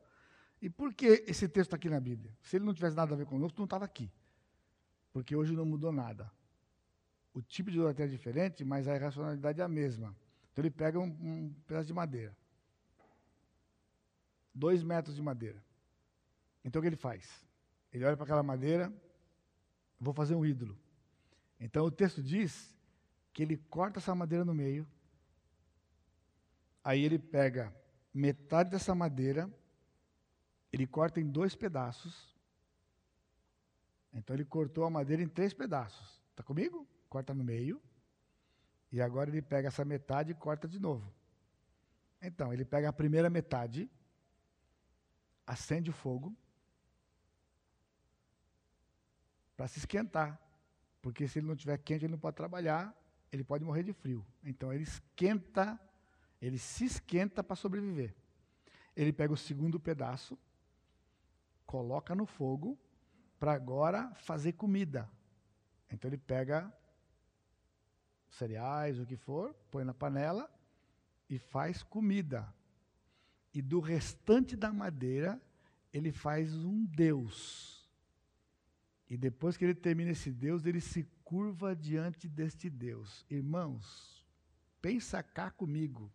e por que esse texto está aqui na Bíblia? Se ele não tivesse nada a ver conosco, não estava aqui. Porque hoje não mudou nada. O tipo de idolatria é diferente, mas a irracionalidade é a mesma. Então ele pega um, um pedaço de madeira. Dois metros de madeira. Então o que ele faz? Ele olha para aquela madeira, vou fazer um ídolo. Então o texto diz que ele corta essa madeira no meio, aí ele pega metade dessa madeira ele corta em dois pedaços. Então ele cortou a madeira em três pedaços. Está comigo? Corta no meio. E agora ele pega essa metade e corta de novo. Então, ele pega a primeira metade, acende o fogo para se esquentar. Porque se ele não estiver quente, ele não pode trabalhar, ele pode morrer de frio. Então ele esquenta, ele se esquenta para sobreviver. Ele pega o segundo pedaço, coloca no fogo para agora fazer comida. Então ele pega cereais, o que for, põe na panela e faz comida. E do restante da madeira, ele faz um Deus. E depois que ele termina esse Deus, ele se curva diante deste Deus. Irmãos, pensa cá comigo.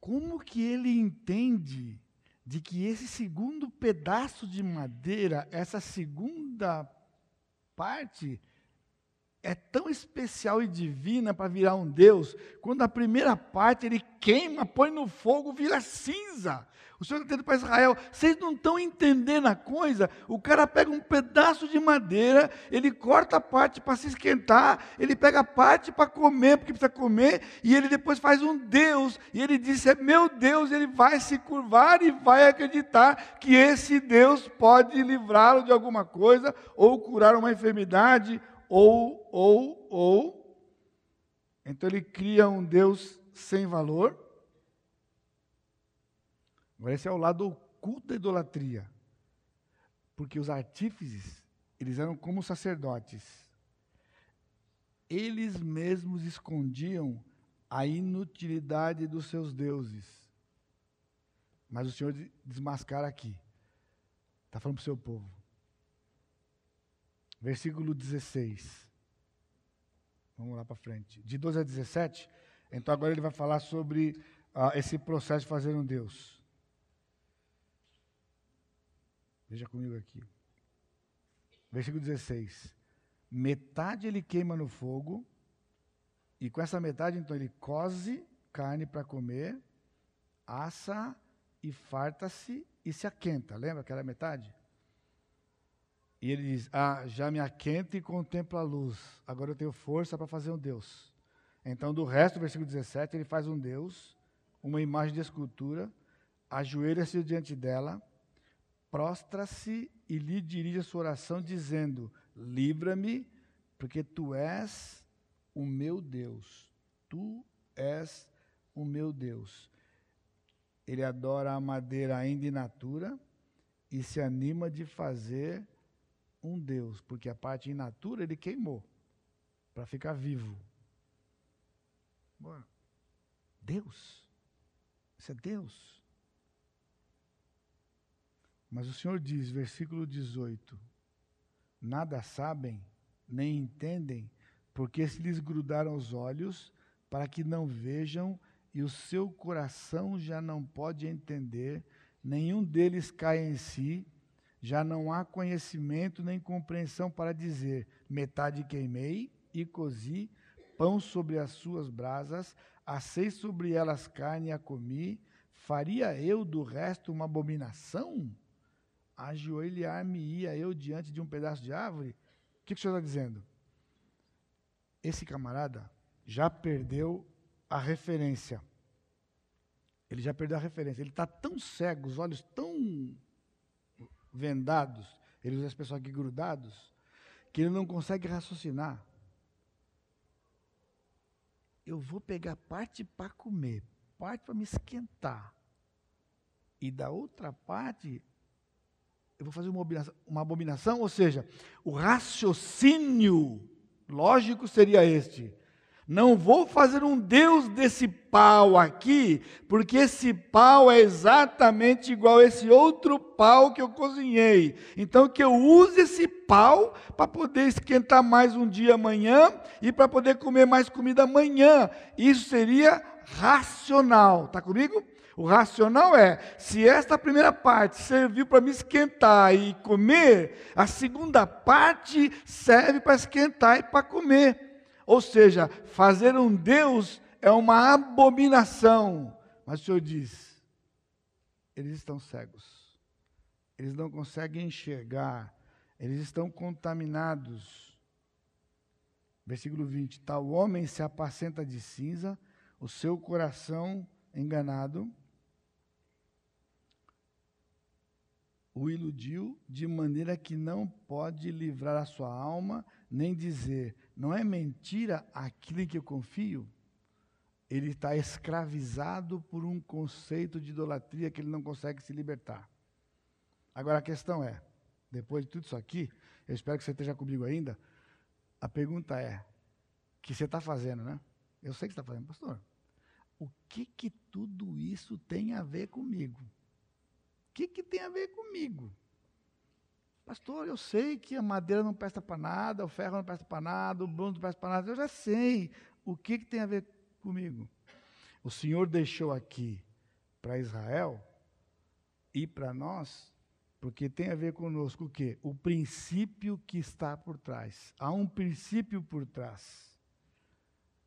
Como que ele entende de que esse segundo pedaço de madeira, essa segunda parte, é tão especial e divina para virar um Deus, quando a primeira parte ele queima, põe no fogo, vira cinza. O Senhor está dizendo para Israel: vocês não estão entendendo a coisa. O cara pega um pedaço de madeira, ele corta a parte para se esquentar, ele pega a parte para comer, porque precisa comer, e ele depois faz um Deus, e ele diz: é meu Deus, ele vai se curvar e vai acreditar que esse Deus pode livrá-lo de alguma coisa, ou curar uma enfermidade, ou, ou, ou. Então ele cria um Deus sem valor. Agora esse é o lado oculto da idolatria. Porque os artífices, eles eram como sacerdotes. Eles mesmos escondiam a inutilidade dos seus deuses. Mas o Senhor desmascara aqui. Está falando para o seu povo versículo 16. Vamos lá para frente. De 12 a 17. Então agora ele vai falar sobre ah, esse processo de fazer um Deus. Veja comigo aqui. Versículo 16. Metade ele queima no fogo, e com essa metade, então, ele cose carne para comer, assa e farta-se e se aquenta. Lembra aquela metade? E ele diz: Ah, já me aquento e contemplo a luz. Agora eu tenho força para fazer um Deus. Então, do resto, versículo 17, ele faz um Deus, uma imagem de escultura, ajoelha-se diante dela, prostra-se e lhe dirige a sua oração, dizendo: Livra-me, porque tu és o meu Deus. Tu és o meu Deus. Ele adora a madeira ainda in natura e se anima de fazer um Deus, porque a parte in natura ele queimou para ficar vivo. Deus. Isso é Deus. Mas o Senhor diz, versículo 18: Nada sabem, nem entendem, porque se lhes grudaram os olhos, para que não vejam, e o seu coração já não pode entender, nenhum deles cai em si, já não há conhecimento nem compreensão para dizer: metade queimei e cozi, pão sobre as suas brasas, assei sobre elas carne e a comi, faria eu do resto uma abominação? Ajoelhar-me-ia eu diante de um pedaço de árvore? O que, que o senhor está dizendo? Esse camarada já perdeu a referência. Ele já perdeu a referência. Ele está tão cego, os olhos tão vendados, ele usa as pessoas aqui grudados, que ele não consegue raciocinar. Eu vou pegar parte para comer, parte para me esquentar. E da outra parte, eu vou fazer uma abominação, uma abominação, ou seja, o raciocínio lógico seria este: não vou fazer um Deus desse pau aqui, porque esse pau é exatamente igual a esse outro pau que eu cozinhei. Então, que eu use esse pau para poder esquentar mais um dia amanhã e para poder comer mais comida amanhã. Isso seria racional. Está comigo? O racional é: se esta primeira parte serviu para me esquentar e comer, a segunda parte serve para esquentar e para comer. Ou seja, fazer um Deus é uma abominação. Mas o Senhor diz: eles estão cegos, eles não conseguem enxergar, eles estão contaminados. Versículo 20: Tal homem se apacenta de cinza, o seu coração enganado o iludiu de maneira que não pode livrar a sua alma, nem dizer: não é mentira aquilo em que eu confio? Ele está escravizado por um conceito de idolatria que ele não consegue se libertar. Agora a questão é: depois de tudo isso aqui, eu espero que você esteja comigo ainda. A pergunta é: que você está fazendo, né? Eu sei que você está fazendo, pastor. O que que tudo isso tem a ver comigo? O que, que tem a ver comigo? Pastor, eu sei que a madeira não presta para nada, o ferro não presta para nada, o bronze não presta para nada. Eu já sei. O que, que tem a ver comigo? O Senhor deixou aqui para Israel e para nós, porque tem a ver conosco o quê? O princípio que está por trás. Há um princípio por trás.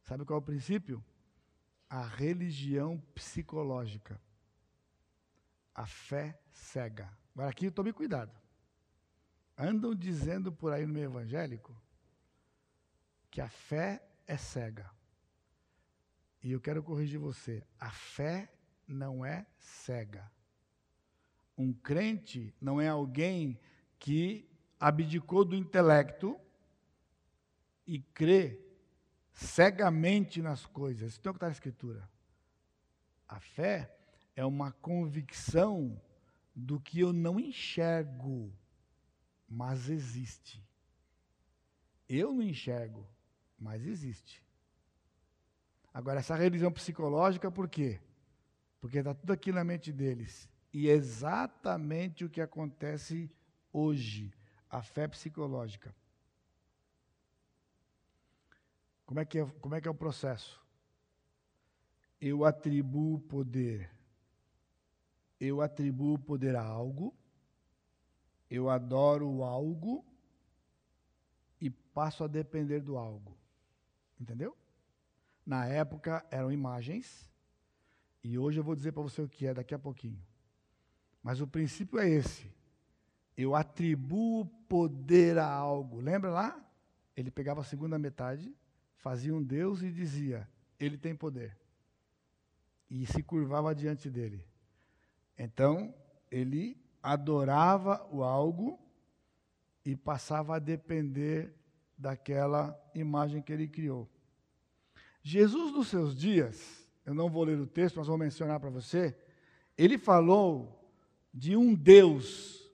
Sabe qual é o princípio? A religião psicológica a fé cega. Agora aqui tome cuidado. Andam dizendo por aí no meio evangélico que a fé é cega. E eu quero corrigir você. A fé não é cega. Um crente não é alguém que abdicou do intelecto e crê cegamente nas coisas. Isso é o que está na Escritura. A fé é uma convicção do que eu não enxergo, mas existe. Eu não enxergo, mas existe. Agora, essa religião psicológica, por quê? Porque está tudo aqui na mente deles. E é exatamente o que acontece hoje, a fé psicológica. Como é que é, como é, que é o processo? Eu atribuo poder eu atribuo poder a algo, eu adoro algo e passo a depender do algo. Entendeu? Na época eram imagens, e hoje eu vou dizer para você o que é daqui a pouquinho. Mas o princípio é esse. Eu atribuo poder a algo. Lembra lá? Ele pegava a segunda metade, fazia um Deus e dizia: Ele tem poder. E se curvava diante dele. Então, ele adorava o algo e passava a depender daquela imagem que ele criou. Jesus, nos seus dias, eu não vou ler o texto, mas vou mencionar para você, ele falou de um Deus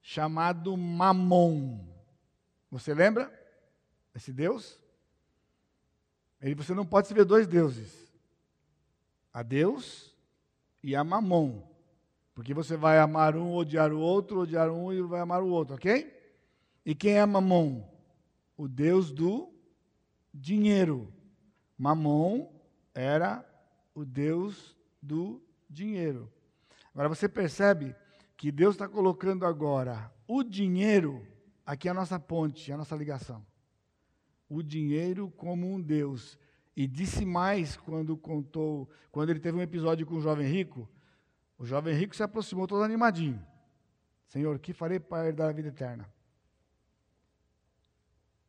chamado Mamon. Você lembra esse Deus? Ele, você não pode servir dois deuses. A Deus e a Mamon. Porque você vai amar um, odiar o outro, odiar um e vai amar o outro, ok? E quem é Mamon? O Deus do dinheiro. Mamon era o Deus do dinheiro. Agora você percebe que Deus está colocando agora o dinheiro aqui é a nossa ponte, a nossa ligação. O dinheiro como um Deus. E disse mais quando contou, quando ele teve um episódio com o jovem rico. O jovem rico se aproximou todo animadinho. Senhor, que farei para herdar a vida eterna?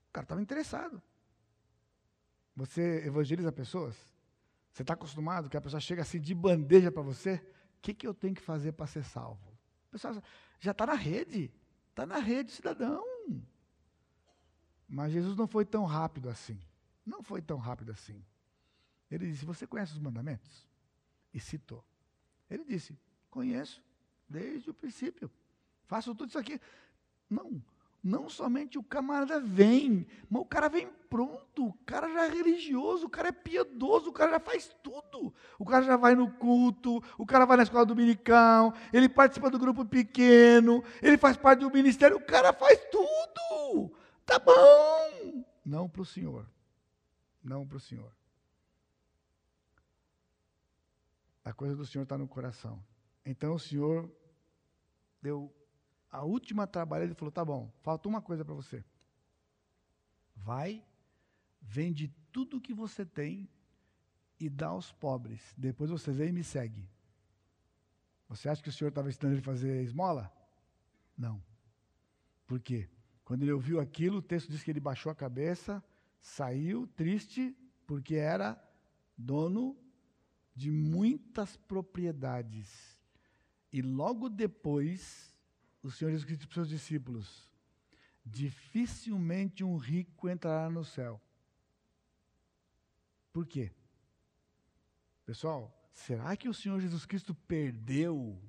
O cara estava interessado. Você evangeliza pessoas? Você está acostumado que a pessoa chega assim de bandeja para você? O que, que eu tenho que fazer para ser salvo? O pessoal já está na rede. Está na rede, cidadão. Mas Jesus não foi tão rápido assim. Não foi tão rápido assim. Ele disse: Você conhece os mandamentos? E citou. Ele disse: Conheço, desde o princípio. Faço tudo isso aqui. Não, não somente o camarada vem, mas o cara vem pronto, o cara já é religioso, o cara é piedoso, o cara já faz tudo. O cara já vai no culto, o cara vai na escola dominical, ele participa do grupo pequeno, ele faz parte do ministério, o cara faz tudo. Tá bom. Não para o Senhor. Não para o Senhor. A coisa do Senhor está no coração. Então o Senhor deu a última trabalhada, ele falou: tá bom, falta uma coisa para você. Vai, vende tudo que você tem e dá aos pobres. Depois você vem e me segue. Você acha que o senhor estava ensinando ele a fazer esmola? Não. Por quê? Quando ele ouviu aquilo, o texto diz que ele baixou a cabeça, saiu triste, porque era dono de muitas propriedades. E logo depois o Senhor Jesus Cristo para os seus discípulos: dificilmente um rico entrará no céu. Por quê? Pessoal, será que o Senhor Jesus Cristo perdeu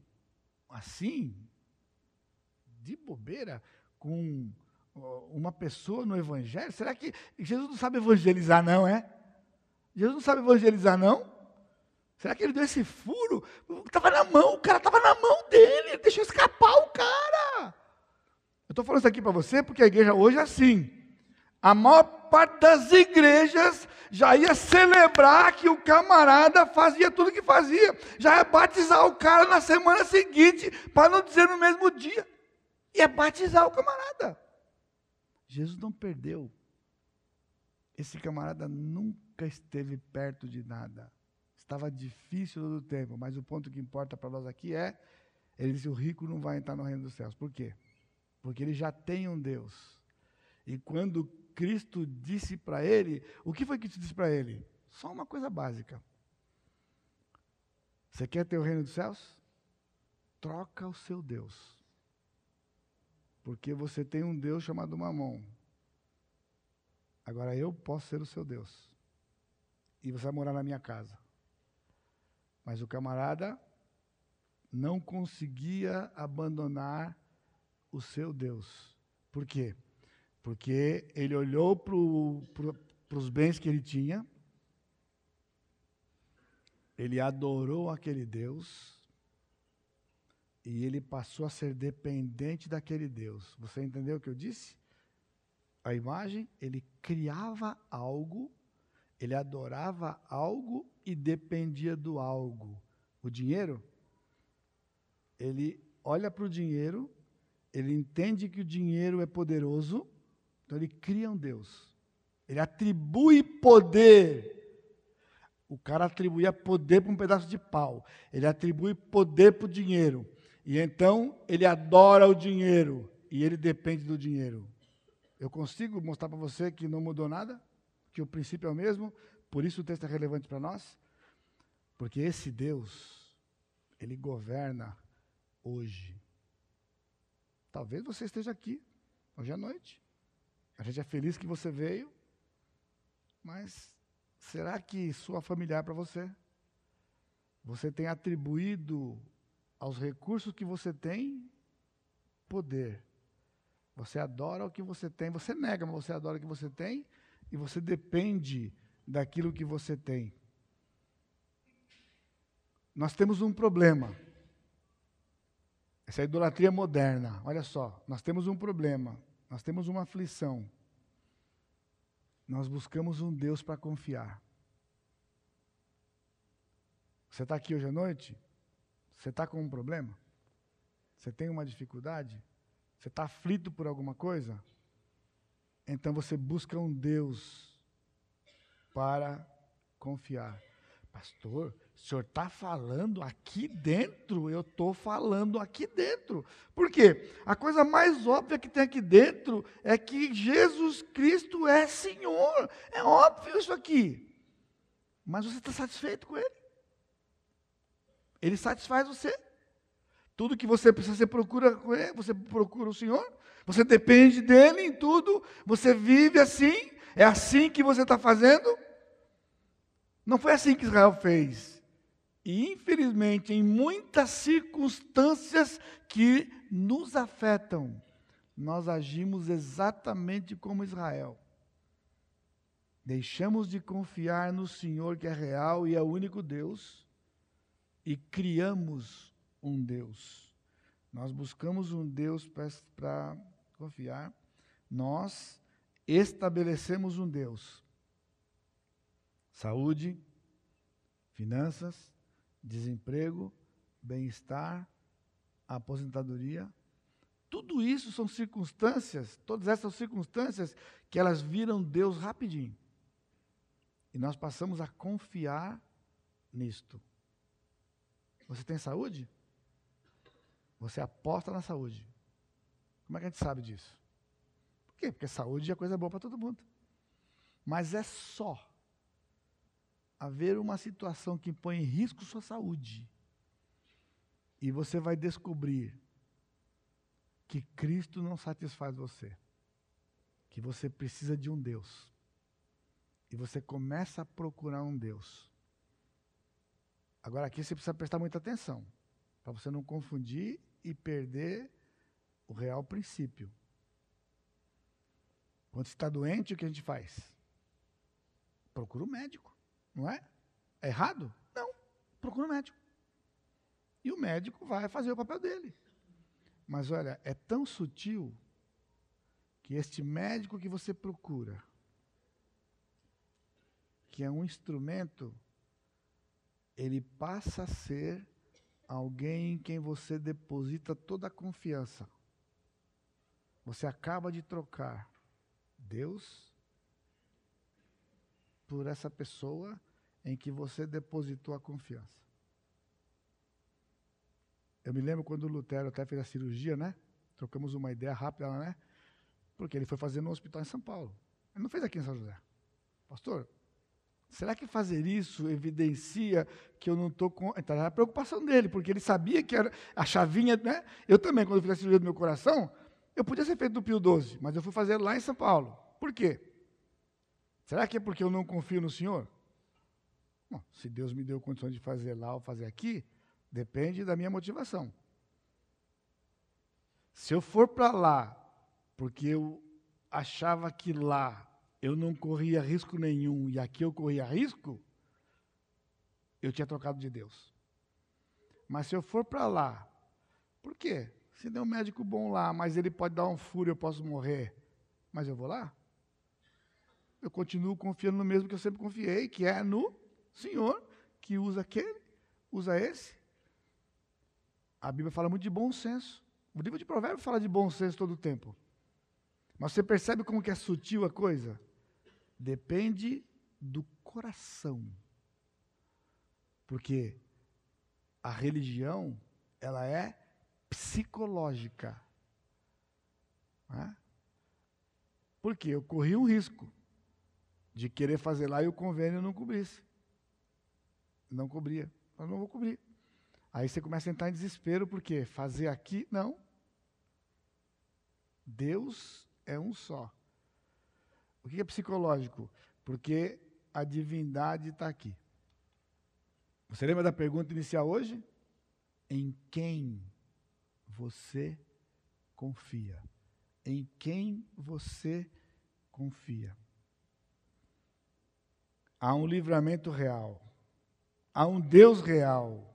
assim, de bobeira, com uma pessoa no Evangelho? Será que Jesus não sabe evangelizar, não, é? Jesus não sabe evangelizar, não? Será que ele deu esse furo? Estava na mão, o cara estava na mão dele, ele deixou escapar o cara. Eu estou falando isso aqui para você porque a igreja hoje é assim. A maior parte das igrejas já ia celebrar que o camarada fazia tudo o que fazia. Já ia batizar o cara na semana seguinte, para não dizer no mesmo dia. Ia batizar o camarada. Jesus não perdeu. Esse camarada nunca esteve perto de nada. Estava difícil todo o tempo, mas o ponto que importa para nós aqui é, ele disse, o rico não vai entrar no reino dos céus. Por quê? Porque ele já tem um Deus. E quando Cristo disse para ele, o que foi que Cristo disse para ele? Só uma coisa básica. Você quer ter o reino dos céus? Troca o seu Deus. Porque você tem um Deus chamado Mamon. Agora eu posso ser o seu Deus. E você vai morar na minha casa. Mas o camarada não conseguia abandonar o seu Deus. Por quê? Porque ele olhou para pro, os bens que ele tinha, ele adorou aquele Deus e ele passou a ser dependente daquele Deus. Você entendeu o que eu disse? A imagem, ele criava algo ele adorava algo e dependia do algo. O dinheiro, ele olha para o dinheiro, ele entende que o dinheiro é poderoso, então ele cria um Deus. Ele atribui poder. O cara atribuía poder para um pedaço de pau. Ele atribui poder para o dinheiro. E então ele adora o dinheiro. E ele depende do dinheiro. Eu consigo mostrar para você que não mudou nada? que o princípio é o mesmo, por isso o texto é relevante para nós, porque esse Deus, ele governa hoje. Talvez você esteja aqui, hoje à noite. A gente é feliz que você veio, mas será que sua familiar para você? Você tem atribuído aos recursos que você tem poder. Você adora o que você tem, você nega, mas você adora o que você tem e você depende daquilo que você tem. Nós temos um problema. Essa é idolatria moderna. Olha só, nós temos um problema. Nós temos uma aflição. Nós buscamos um Deus para confiar. Você está aqui hoje à noite? Você está com um problema? Você tem uma dificuldade? Você está aflito por alguma coisa? Então você busca um Deus para confiar. Pastor, o senhor está falando aqui dentro? Eu estou falando aqui dentro. Por quê? A coisa mais óbvia que tem aqui dentro é que Jesus Cristo é Senhor. É óbvio isso aqui. Mas você está satisfeito com Ele? Ele satisfaz você? Tudo que você precisa, você procura com Ele, você procura o Senhor? Você depende dEle em tudo? Você vive assim? É assim que você está fazendo? Não foi assim que Israel fez. E, infelizmente, em muitas circunstâncias que nos afetam, nós agimos exatamente como Israel. Deixamos de confiar no Senhor que é real e é o único Deus e criamos um Deus. Nós buscamos um Deus para confiar, nós estabelecemos um Deus saúde, finanças, desemprego, bem-estar, aposentadoria. Tudo isso são circunstâncias, todas essas circunstâncias que elas viram Deus rapidinho. E nós passamos a confiar nisto. Você tem saúde? Você aposta na saúde. Como é que a gente sabe disso? Quê? Porque saúde é coisa boa para todo mundo. Mas é só haver uma situação que põe em risco sua saúde, e você vai descobrir que Cristo não satisfaz você, que você precisa de um Deus, e você começa a procurar um Deus. Agora aqui você precisa prestar muita atenção, para você não confundir e perder o real princípio. Quando está doente, o que a gente faz? Procura o um médico. Não é? É errado? Não. Procura um médico. E o médico vai fazer o papel dele. Mas olha, é tão sutil que este médico que você procura, que é um instrumento, ele passa a ser alguém em quem você deposita toda a confiança. Você acaba de trocar Deus por essa pessoa em que você depositou a confiança. Eu me lembro quando o Lutero até fez a cirurgia, né? Trocamos uma ideia rápida, né? Porque ele foi fazer no hospital em São Paulo. Ele não fez aqui em São José. Pastor, será que fazer isso evidencia que eu não estou com. Então, era a preocupação dele, porque ele sabia que era a chavinha, né? Eu também, quando fiz a cirurgia do meu coração, eu podia ser feito do Pio 12, mas eu fui fazer lá em São Paulo. Por quê? Será que é porque eu não confio no Senhor? Bom, se Deus me deu condições de fazer lá ou fazer aqui, depende da minha motivação. Se eu for para lá porque eu achava que lá eu não corria risco nenhum e aqui eu corria risco, eu tinha trocado de Deus. Mas se eu for para lá, por quê? Se der um médico bom lá, mas ele pode dar um furo, eu posso morrer, mas eu vou lá? eu continuo confiando no mesmo que eu sempre confiei, que é no Senhor, que usa aquele, usa esse. A Bíblia fala muito de bom senso. O livro de Provérbios fala de bom senso todo o tempo. Mas você percebe como que é sutil a coisa? Depende do coração. Porque a religião, ela é psicológica. Né? Porque eu corri um risco de querer fazer lá e o convênio não cobrisse. Não cobria. Eu não vou cobrir. Aí você começa a entrar em desespero, porque fazer aqui, não. Deus é um só. O que é psicológico? Porque a divindade está aqui. Você lembra da pergunta inicial hoje? Em quem você confia? Em quem você confia? Há um livramento real. Há um Deus real.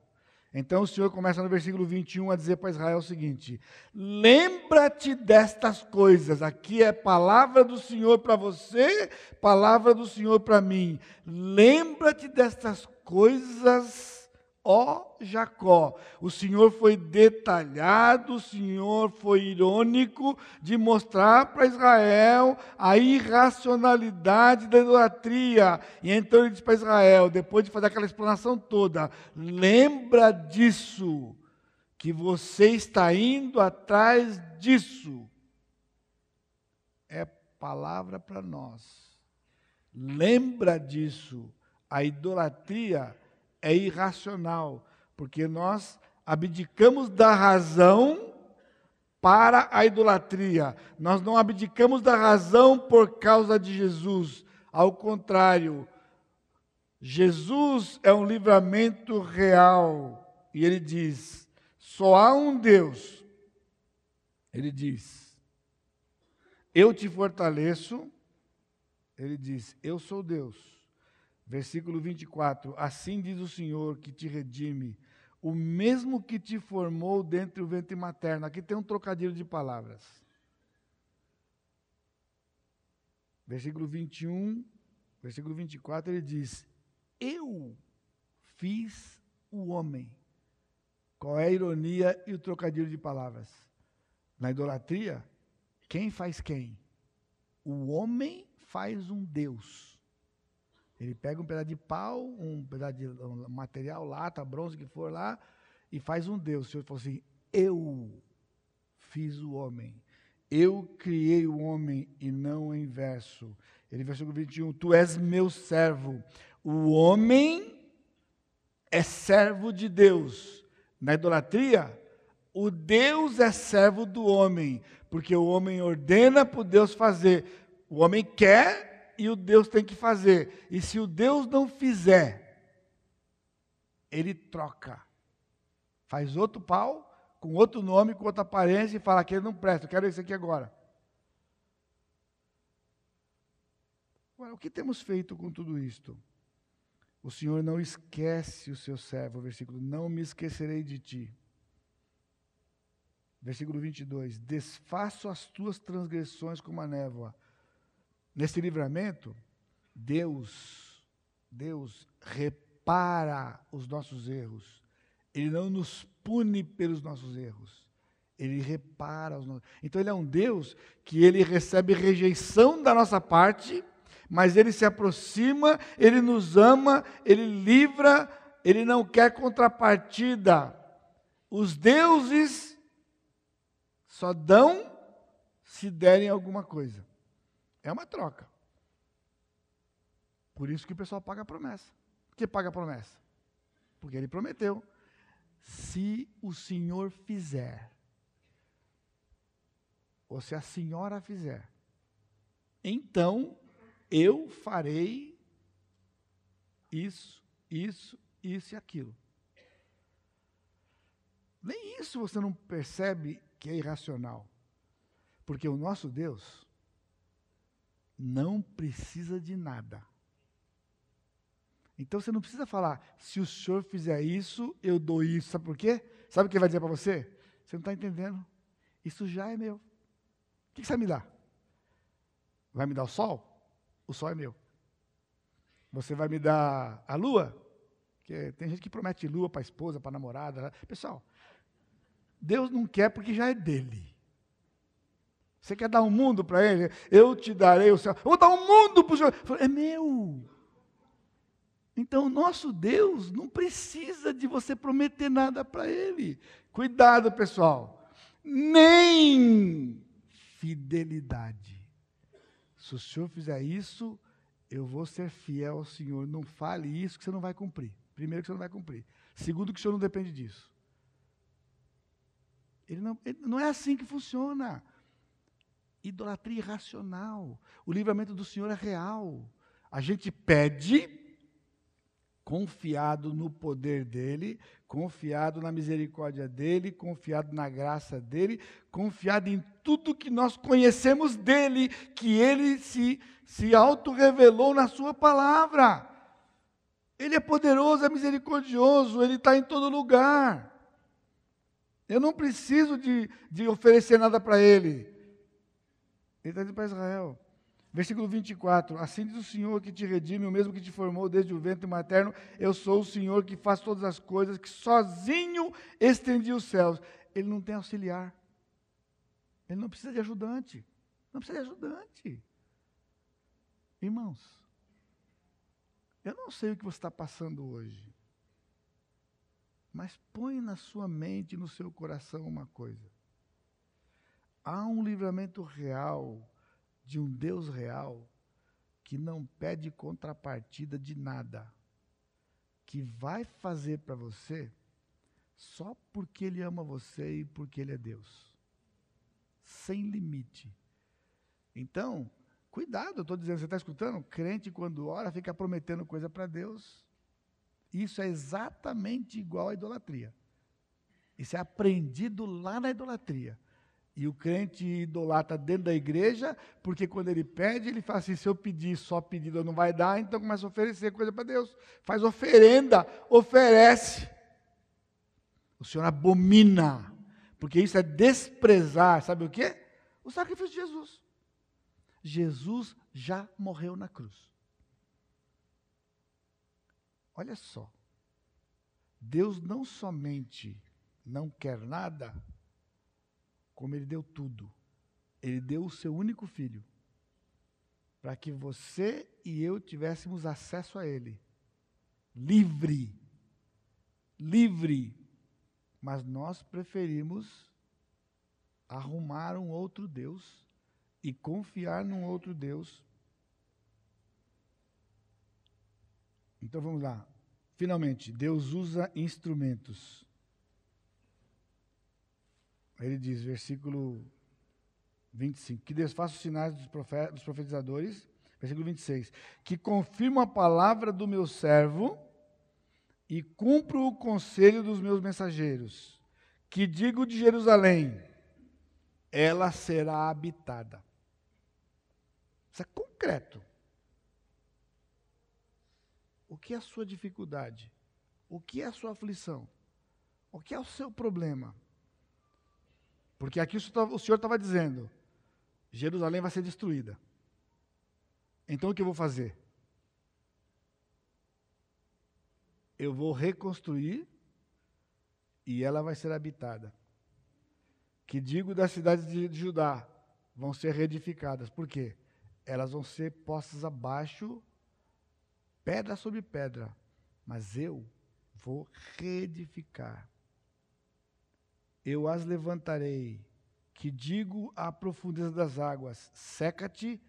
Então o Senhor começa no versículo 21 a dizer para Israel o seguinte: Lembra-te destas coisas. Aqui é palavra do Senhor para você, palavra do Senhor para mim. Lembra-te destas coisas, ó Jacó. O Senhor foi detalhado, o Senhor foi irônico de mostrar para Israel a irracionalidade da idolatria. E então ele diz para Israel, depois de fazer aquela explanação toda: lembra disso, que você está indo atrás disso. É palavra para nós. Lembra disso. A idolatria é irracional, porque nós abdicamos da razão para a idolatria. Nós não abdicamos da razão por causa de Jesus. Ao contrário, Jesus é um livramento real. E ele diz: só há um Deus. Ele diz: Eu te fortaleço. Ele diz: Eu sou Deus. Versículo 24: Assim diz o Senhor que te redime, o mesmo que te formou dentro do ventre materno. Aqui tem um trocadilho de palavras. Versículo 21, versículo 24, ele diz: Eu fiz o homem. Qual é a ironia e o trocadilho de palavras? Na idolatria, quem faz quem? O homem faz um Deus. Ele pega um pedaço de pau, um pedaço de um material, lata, bronze, que for lá, e faz um Deus. O Senhor falou assim: Eu fiz o homem. Eu criei o homem e não o inverso. Ele, versículo 21, Tu és meu servo. O homem é servo de Deus. Na idolatria, o Deus é servo do homem, porque o homem ordena para o Deus fazer. O homem quer e o Deus tem que fazer. E se o Deus não fizer, ele troca. Faz outro pau, com outro nome, com outra aparência, e fala que ele não presta, eu quero esse aqui agora. Agora, o que temos feito com tudo isto? O Senhor não esquece o seu servo, versículo, não me esquecerei de ti. Versículo 22, desfaço as tuas transgressões como a névoa, Nesse livramento, Deus, Deus repara os nossos erros. Ele não nos pune pelos nossos erros. Ele repara os nossos. Então ele é um Deus que ele recebe rejeição da nossa parte, mas ele se aproxima, ele nos ama, ele livra, ele não quer contrapartida. Os deuses só dão se derem alguma coisa. É uma troca. Por isso que o pessoal paga a promessa. Por que paga a promessa? Porque ele prometeu. Se o senhor fizer, ou se a senhora fizer, então eu farei isso, isso, isso e aquilo. Nem isso você não percebe que é irracional. Porque o nosso Deus, não precisa de nada. Então você não precisa falar, se o senhor fizer isso, eu dou isso. Sabe por quê? Sabe o que ele vai dizer para você? Você não está entendendo. Isso já é meu. O que você vai me dar? Vai me dar o sol? O sol é meu. Você vai me dar a lua? Porque tem gente que promete lua para a esposa, para a namorada. Pessoal, Deus não quer porque já é dele. Você quer dar um mundo para ele? Eu te darei o céu. Eu vou dar um mundo para o Senhor. É meu. Então, o nosso Deus não precisa de você prometer nada para ele. Cuidado, pessoal. Nem fidelidade. Se o Senhor fizer isso, eu vou ser fiel ao Senhor. Não fale isso que você não vai cumprir. Primeiro, que você não vai cumprir. Segundo, que o Senhor não depende disso. Ele não, ele, não é assim que funciona idolatria irracional. O livramento do Senhor é real. A gente pede, confiado no poder dEle, confiado na misericórdia dEle, confiado na graça dEle, confiado em tudo que nós conhecemos dEle, que Ele se, se auto-revelou na Sua palavra. Ele é poderoso, é misericordioso, Ele está em todo lugar. Eu não preciso de, de oferecer nada para Ele. Ele está dizendo para Israel: Versículo 24: Assim diz o Senhor que te redime, o mesmo que te formou desde o ventre materno. Eu sou o Senhor que faz todas as coisas, que sozinho estendi os céus. Ele não tem auxiliar. Ele não precisa de ajudante. Não precisa de ajudante. Irmãos, eu não sei o que você está passando hoje, mas põe na sua mente no seu coração uma coisa. Há um livramento real de um Deus real que não pede contrapartida de nada, que vai fazer para você só porque Ele ama você e porque Ele é Deus, sem limite. Então, cuidado, eu estou dizendo, você está escutando? Crente, quando ora, fica prometendo coisa para Deus. Isso é exatamente igual à idolatria. Isso é aprendido lá na idolatria. E o crente idolatra dentro da igreja, porque quando ele pede, ele fala assim: se eu pedir só pedido não vai dar, então começa a oferecer coisa para Deus. Faz oferenda, oferece. O Senhor abomina, porque isso é desprezar, sabe o quê? O sacrifício de Jesus. Jesus já morreu na cruz. Olha só. Deus não somente não quer nada, como ele deu tudo. Ele deu o seu único filho para que você e eu tivéssemos acesso a ele. Livre. Livre. Mas nós preferimos arrumar um outro Deus e confiar num outro Deus. Então vamos lá. Finalmente, Deus usa instrumentos. Ele diz, versículo 25, que desfaça os sinais dos, dos profetizadores, versículo 26, que confirma a palavra do meu servo e cumpro o conselho dos meus mensageiros, que digo de Jerusalém, ela será habitada. Isso é concreto. O que é a sua dificuldade? O que é a sua aflição? O que é o seu problema? Porque aqui o Senhor estava dizendo: Jerusalém vai ser destruída. Então o que eu vou fazer? Eu vou reconstruir e ela vai ser habitada. Que digo das cidades de Judá vão ser reedificadas. Por quê? Elas vão ser postas abaixo, pedra sobre pedra. Mas eu vou reedificar eu as levantarei, que digo à profundeza das águas, seca-te,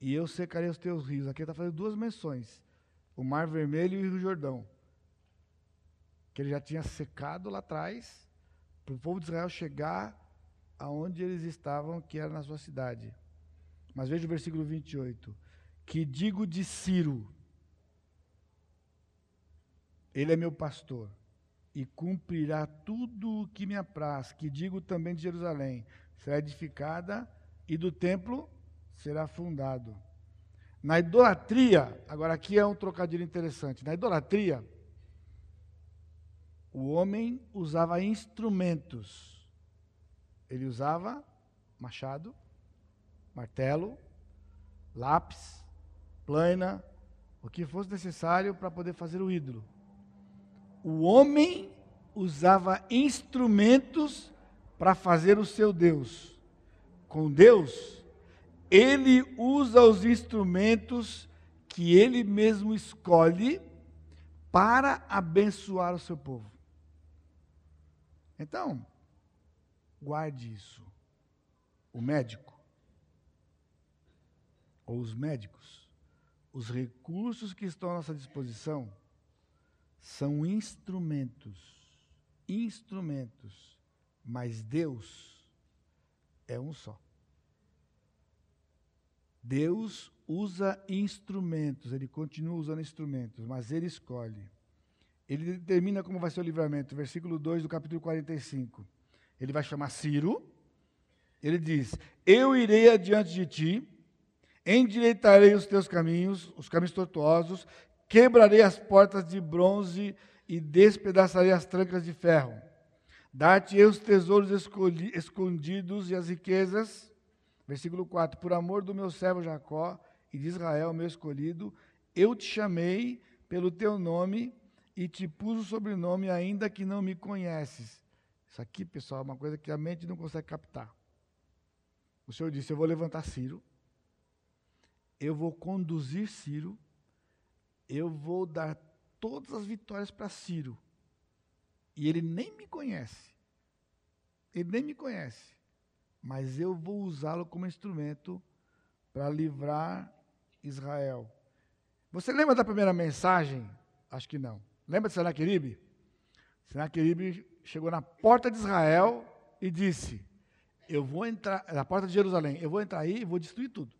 e eu secarei os teus rios. Aqui está fazendo duas menções: o Mar Vermelho e o Rio Jordão. Que ele já tinha secado lá atrás, para o povo de Israel chegar aonde eles estavam, que era na sua cidade. Mas veja o versículo 28. Que digo de Ciro, ele é meu pastor e cumprirá tudo o que me apraz, que digo também de Jerusalém, será edificada e do templo será fundado. Na idolatria, agora aqui é um trocadilho interessante. Na idolatria, o homem usava instrumentos. Ele usava machado, martelo, lápis, plana, o que fosse necessário para poder fazer o ídolo o homem usava instrumentos para fazer o seu Deus. Com Deus, ele usa os instrumentos que ele mesmo escolhe para abençoar o seu povo. Então, guarde isso. O médico, ou os médicos, os recursos que estão à nossa disposição, são instrumentos, instrumentos, mas Deus é um só. Deus usa instrumentos, ele continua usando instrumentos, mas ele escolhe. Ele determina como vai ser o livramento, versículo 2 do capítulo 45. Ele vai chamar Ciro, ele diz: Eu irei adiante de ti, endireitarei os teus caminhos, os caminhos tortuosos, Quebrarei as portas de bronze e despedaçarei as trancas de ferro. Dar-te os tesouros escondidos e as riquezas. Versículo 4: Por amor do meu servo Jacó e de Israel, meu escolhido, eu te chamei pelo teu nome e te pus o sobrenome, ainda que não me conheces. Isso aqui, pessoal, é uma coisa que a mente não consegue captar. O Senhor disse: Eu vou levantar Ciro, eu vou conduzir Ciro, eu vou dar todas as vitórias para Ciro. E ele nem me conhece. Ele nem me conhece. Mas eu vou usá-lo como instrumento para livrar Israel. Você lembra da primeira mensagem? Acho que não. Lembra de Senaqueribe? Senaqueribe chegou na porta de Israel e disse: Eu vou entrar, na porta de Jerusalém, eu vou entrar aí e vou destruir tudo.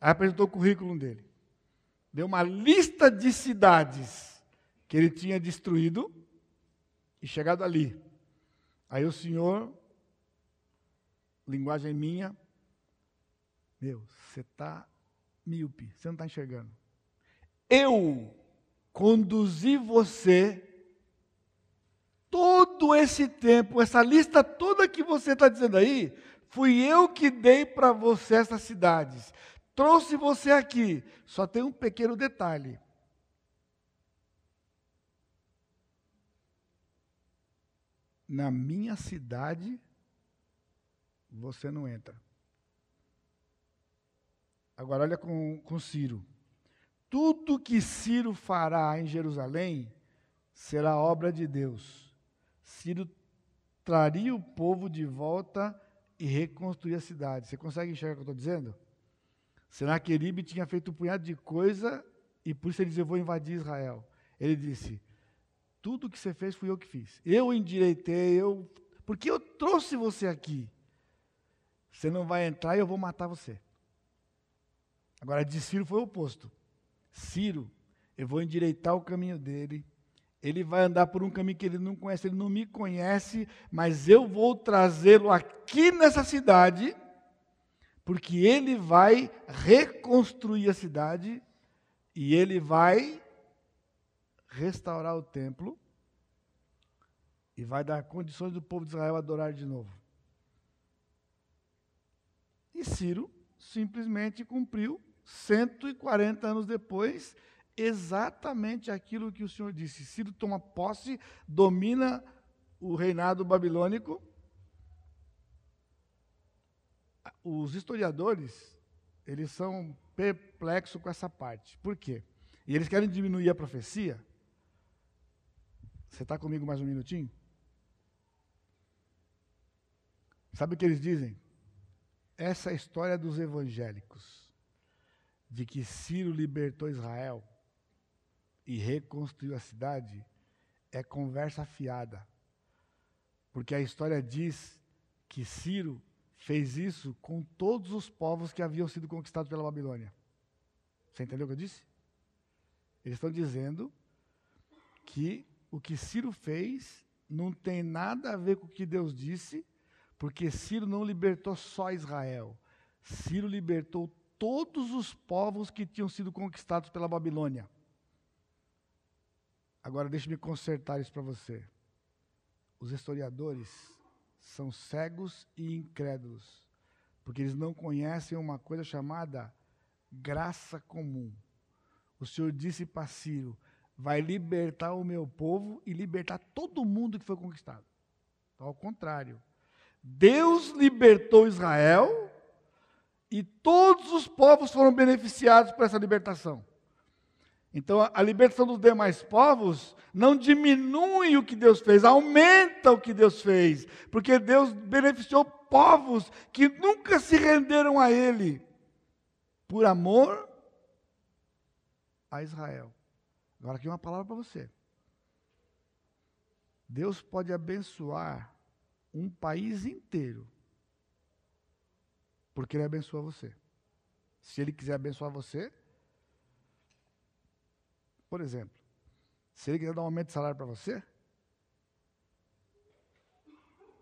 Aí apresentou o currículo dele. Deu uma lista de cidades que ele tinha destruído e chegado ali. Aí o Senhor, linguagem minha, meu, você está míope, você não está enxergando. Eu conduzi você todo esse tempo, essa lista toda que você está dizendo aí, fui eu que dei para você essas cidades. Trouxe você aqui. Só tem um pequeno detalhe. Na minha cidade, você não entra. Agora, olha com, com Ciro. Tudo que Ciro fará em Jerusalém será obra de Deus. Ciro traria o povo de volta e reconstruir a cidade. Você consegue enxergar o que eu estou dizendo? Senaqueribe tinha feito um punhado de coisa e por isso ele disse: Eu vou invadir Israel. Ele disse: Tudo que você fez fui eu que fiz. Eu endireitei, eu. Porque eu trouxe você aqui. Você não vai entrar e eu vou matar você. Agora, de Ciro foi o oposto. Ciro, eu vou endireitar o caminho dele. Ele vai andar por um caminho que ele não conhece, ele não me conhece, mas eu vou trazê-lo aqui nessa cidade, porque ele vai reconstruir a cidade e ele vai restaurar o templo e vai dar condições do povo de Israel adorar de novo. E Ciro simplesmente cumpriu 140 anos depois, exatamente aquilo que o Senhor disse. Ciro toma posse, domina o reinado babilônico. Os historiadores, eles são perplexos com essa parte. Por quê? E eles querem diminuir a profecia. Você está comigo mais um minutinho? Sabe o que eles dizem? Essa é história dos evangélicos de que Ciro libertou Israel e reconstruiu a cidade é conversa fiada. Porque a história diz que Ciro fez isso com todos os povos que haviam sido conquistados pela Babilônia. Você entendeu o que eu disse? Eles estão dizendo que o que Ciro fez não tem nada a ver com o que Deus disse, porque Ciro não libertou só Israel. Ciro libertou todos os povos que tinham sido conquistados pela Babilônia. Agora, deixe-me consertar isso para você. Os historiadores são cegos e incrédulos, porque eles não conhecem uma coisa chamada graça comum. O Senhor disse para Ciro: vai libertar o meu povo e libertar todo mundo que foi conquistado. Então, ao contrário, Deus libertou Israel e todos os povos foram beneficiados por essa libertação. Então, a, libertação dos demais povos não diminui o que Deus fez, aumenta o que Deus fez, porque Deus beneficiou povos que nunca se renderam a Ele, por amor a Israel. Agora, aqui uma palavra para você. Deus pode abençoar um país inteiro porque Ele abençoa você. Se Ele quiser abençoar você, por exemplo, se Ele quiser dar um aumento de salário para você,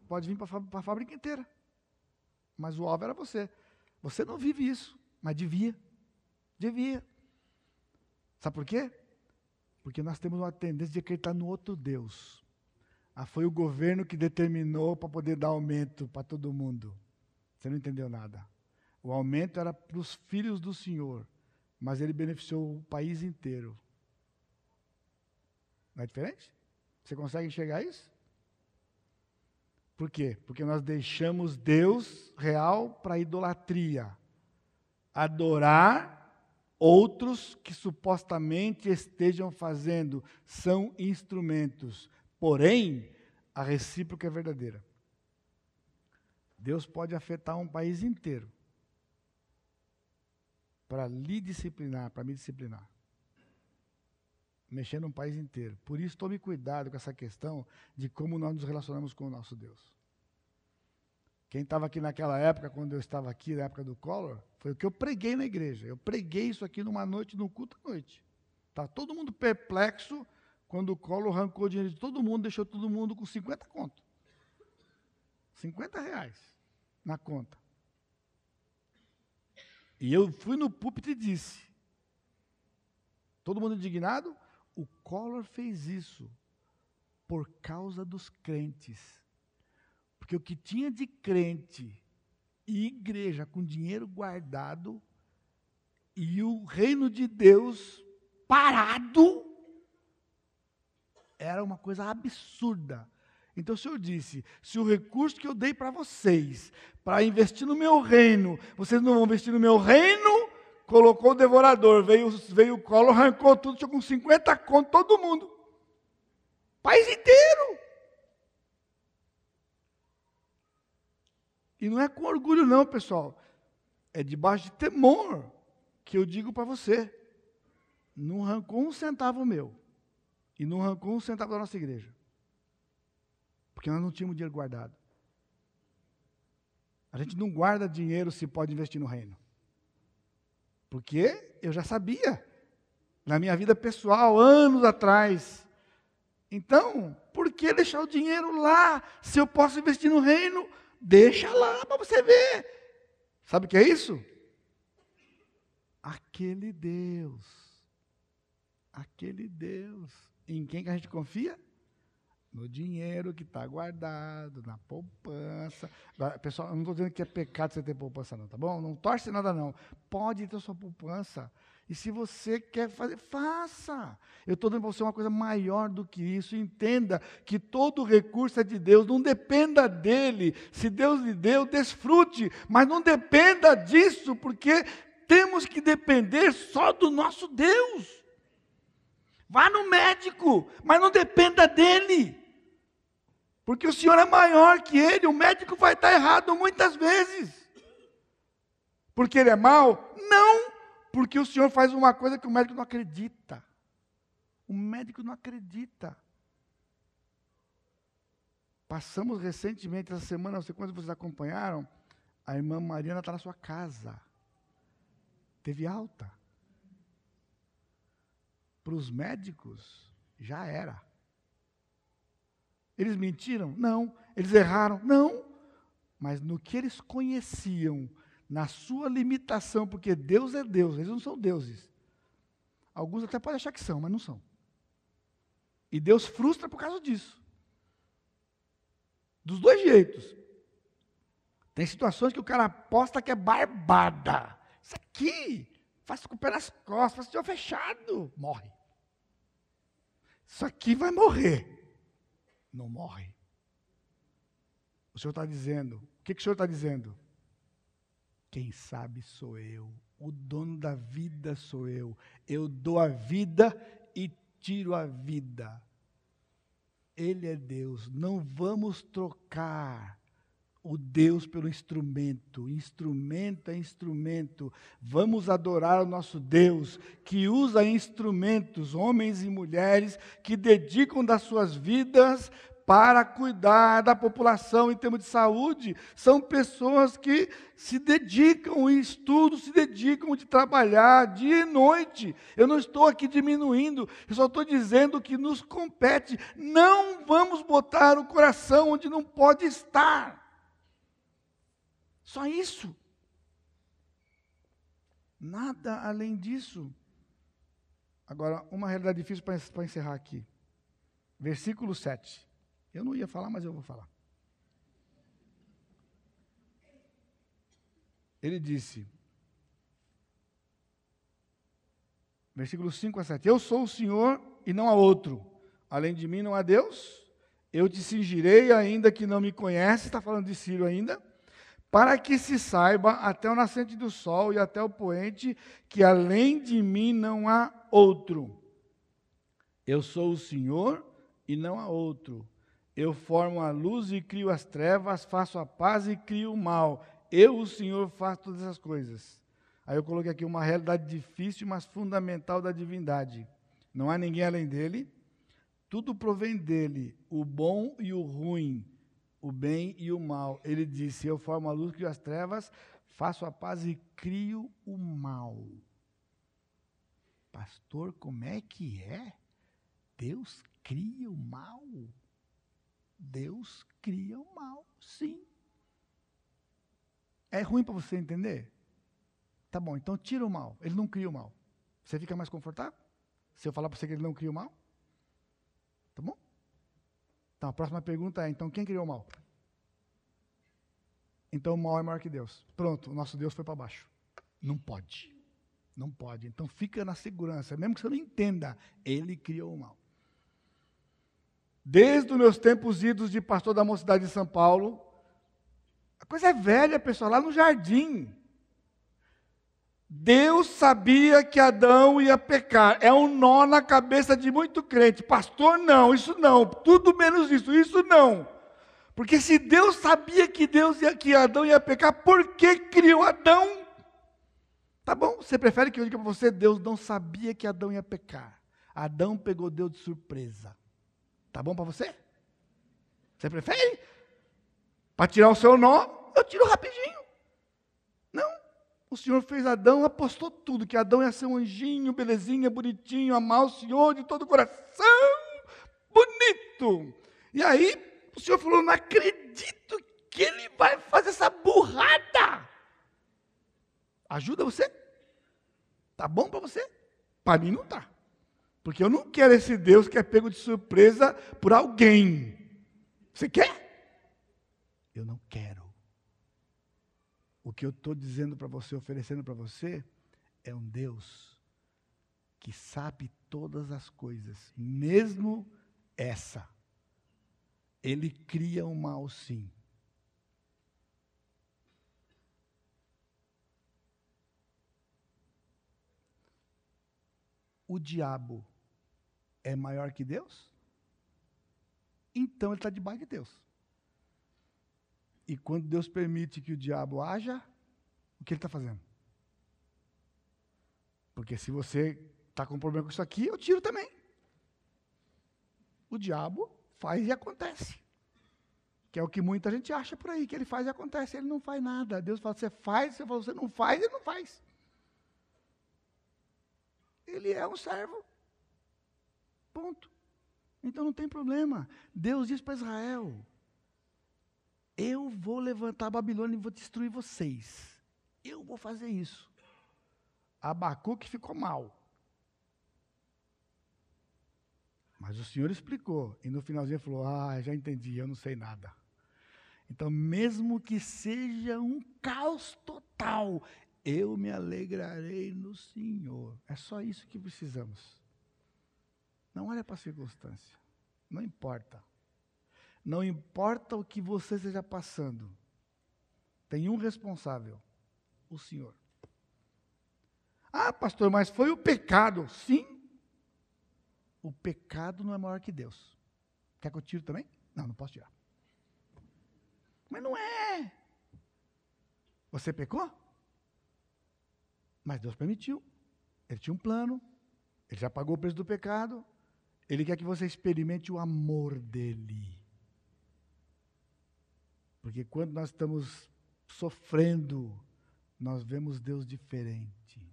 pode vir para a fábrica inteira. Mas o alvo era você. Você não vive isso, mas devia. Devia. Sabe por quê? Porque nós temos uma tendência de acreditar no outro Deus. Ah, foi o governo que determinou para poder dar aumento para todo mundo. Você não entendeu nada. O aumento era para os filhos do Senhor, mas ele beneficiou o país inteiro. Não é diferente? Você consegue enxergar isso? Por quê? Porque nós deixamos Deus real para idolatria. Adorar outros que supostamente estejam fazendo são instrumentos. Porém, a recíproca é verdadeira. Deus pode afetar um país inteiro para lhe disciplinar, para me disciplinar. Mexendo um país inteiro. Por isso, tome cuidado com essa questão de como nós nos relacionamos com o nosso Deus. Quem estava aqui naquela época, quando eu estava aqui, na época do Collor, foi o que eu preguei na igreja. Eu preguei isso aqui numa noite, no culto à noite. Tá todo mundo perplexo quando o Collor arrancou dinheiro de todo mundo, deixou todo mundo com 50 conto. 50 reais na conta. E eu fui no púlpito e disse: todo mundo indignado? O Collor fez isso por causa dos crentes. Porque o que tinha de crente e igreja com dinheiro guardado e o reino de Deus parado era uma coisa absurda. Então o Senhor disse: se o recurso que eu dei para vocês, para investir no meu reino, vocês não vão investir no meu reino, colocou o devorador, veio, veio o colo, arrancou tudo, tinha com 50 conto todo mundo. País inteiro. E não é com orgulho, não, pessoal. É debaixo de temor que eu digo para você. Não arrancou um centavo meu. E não arrancou um centavo da nossa igreja. Porque nós não tínhamos dinheiro guardado. A gente não guarda dinheiro se pode investir no reino. Porque eu já sabia. Na minha vida pessoal, anos atrás. Então, por que deixar o dinheiro lá se eu posso investir no reino? Deixa lá para você ver. Sabe o que é isso? Aquele Deus. Aquele Deus. Em quem que a gente confia? No dinheiro que está guardado, na poupança. Pessoal, eu não estou dizendo que é pecado você ter poupança, não, tá bom? Não torce nada, não. Pode ter sua poupança. E se você quer fazer, faça. Eu estou dando para você uma coisa maior do que isso. Entenda que todo recurso é de Deus. Não dependa dele. Se Deus lhe deu, desfrute. Mas não dependa disso, porque temos que depender só do nosso Deus. Vá no médico, mas não dependa dele. Porque o Senhor é maior que ele. O médico vai estar errado muitas vezes. Porque ele é mau? Não porque o senhor faz uma coisa que o médico não acredita. O médico não acredita. Passamos recentemente, essa semana, não sei quantos vocês acompanharam, a irmã Mariana está na sua casa. Teve alta. Para os médicos, já era. Eles mentiram? Não. Eles erraram? Não. Mas no que eles conheciam na sua limitação, porque Deus é Deus, eles não são deuses. Alguns até podem achar que são, mas não são. E Deus frustra por causa disso. Dos dois jeitos. Tem situações que o cara aposta que é barbada. Isso aqui, faz com o pé nas costas, faz o fechado, morre. Isso aqui vai morrer. Não morre. O Senhor está dizendo, o que, que o Senhor está dizendo? Quem sabe sou eu. O dono da vida sou eu. Eu dou a vida e tiro a vida. Ele é Deus. Não vamos trocar o Deus pelo instrumento. Instrumento é instrumento. Vamos adorar o nosso Deus, que usa instrumentos, homens e mulheres, que dedicam das suas vidas para cuidar da população em termos de saúde. São pessoas que se dedicam em estudo, se dedicam de trabalhar dia e noite. Eu não estou aqui diminuindo, eu só estou dizendo que nos compete. Não vamos botar o coração onde não pode estar. Só isso. Nada além disso. Agora, uma realidade difícil para encerrar aqui. Versículo 7. Eu não ia falar, mas eu vou falar. Ele disse, versículos 5 a 7: Eu sou o Senhor e não há outro. Além de mim não há Deus. Eu te cingirei, ainda que não me conhece, está falando de Ciro ainda, para que se saiba até o nascente do sol e até o poente, que além de mim não há outro. Eu sou o Senhor e não há outro. Eu formo a luz e crio as trevas, faço a paz e crio o mal. Eu, o Senhor, faço todas essas coisas. Aí eu coloquei aqui uma realidade difícil, mas fundamental da divindade. Não há ninguém além dele. Tudo provém dele, o bom e o ruim, o bem e o mal. Ele disse: Eu formo a luz, crio as trevas, faço a paz e crio o mal. Pastor, como é que é? Deus cria o mal? Deus cria o mal, sim. É ruim para você entender? Tá bom, então tira o mal. Ele não cria o mal. Você fica mais confortável? Se eu falar para você que ele não cria o mal? Tá bom? Então a próxima pergunta é: então quem criou o mal? Então o mal é maior que Deus. Pronto, o nosso Deus foi para baixo. Não pode. Não pode. Então fica na segurança, mesmo que você não entenda, ele criou o mal. Desde os meus tempos idos de pastor da mocidade de São Paulo, a coisa é velha, pessoal, lá no jardim. Deus sabia que Adão ia pecar. É um nó na cabeça de muito crente. Pastor, não, isso não. Tudo menos isso, isso não. Porque se Deus sabia que Deus ia, que Adão ia pecar, por que criou Adão? Tá bom? Você prefere que eu diga para você, Deus não sabia que Adão ia pecar. Adão pegou Deus de surpresa. Tá bom para você? Você prefere? Para tirar o seu nó, eu tiro rapidinho. O Senhor fez Adão, apostou tudo, que Adão ia ser um anjinho, belezinha, bonitinho, amar o Senhor de todo o coração, bonito. E aí, o Senhor falou: não acredito que ele vai fazer essa burrada. Ajuda você? Tá bom para você? Para mim não tá. Porque eu não quero esse Deus que é pego de surpresa por alguém. Você quer? Eu não quero. O que eu estou dizendo para você, oferecendo para você, é um Deus que sabe todas as coisas, mesmo essa. Ele cria o mal, sim. O diabo é maior que Deus? Então ele está debaixo de Deus. E quando Deus permite que o diabo haja, o que ele está fazendo? Porque se você está com problema com isso aqui, eu tiro também. O diabo faz e acontece. Que é o que muita gente acha por aí, que ele faz e acontece. Ele não faz nada. Deus fala, você faz, você fala, você não faz, ele não faz. Ele é um servo. Ponto. Então não tem problema. Deus diz para Israel: eu vou levantar a Babilônia e vou destruir vocês. Eu vou fazer isso. Abacuque ficou mal. Mas o Senhor explicou. E no finalzinho falou: Ah, já entendi, eu não sei nada. Então, mesmo que seja um caos total, eu me alegrarei no Senhor. É só isso que precisamos. Não olha para a circunstância. Não importa. Não importa o que você esteja passando, tem um responsável: o Senhor. Ah, pastor, mas foi o pecado. Sim. O pecado não é maior que Deus. Quer que eu tire também? Não, não posso tirar. Mas não é. Você pecou? Mas Deus permitiu. Ele tinha um plano. Ele já pagou o preço do pecado. Ele quer que você experimente o amor dele. Porque quando nós estamos sofrendo, nós vemos Deus diferente.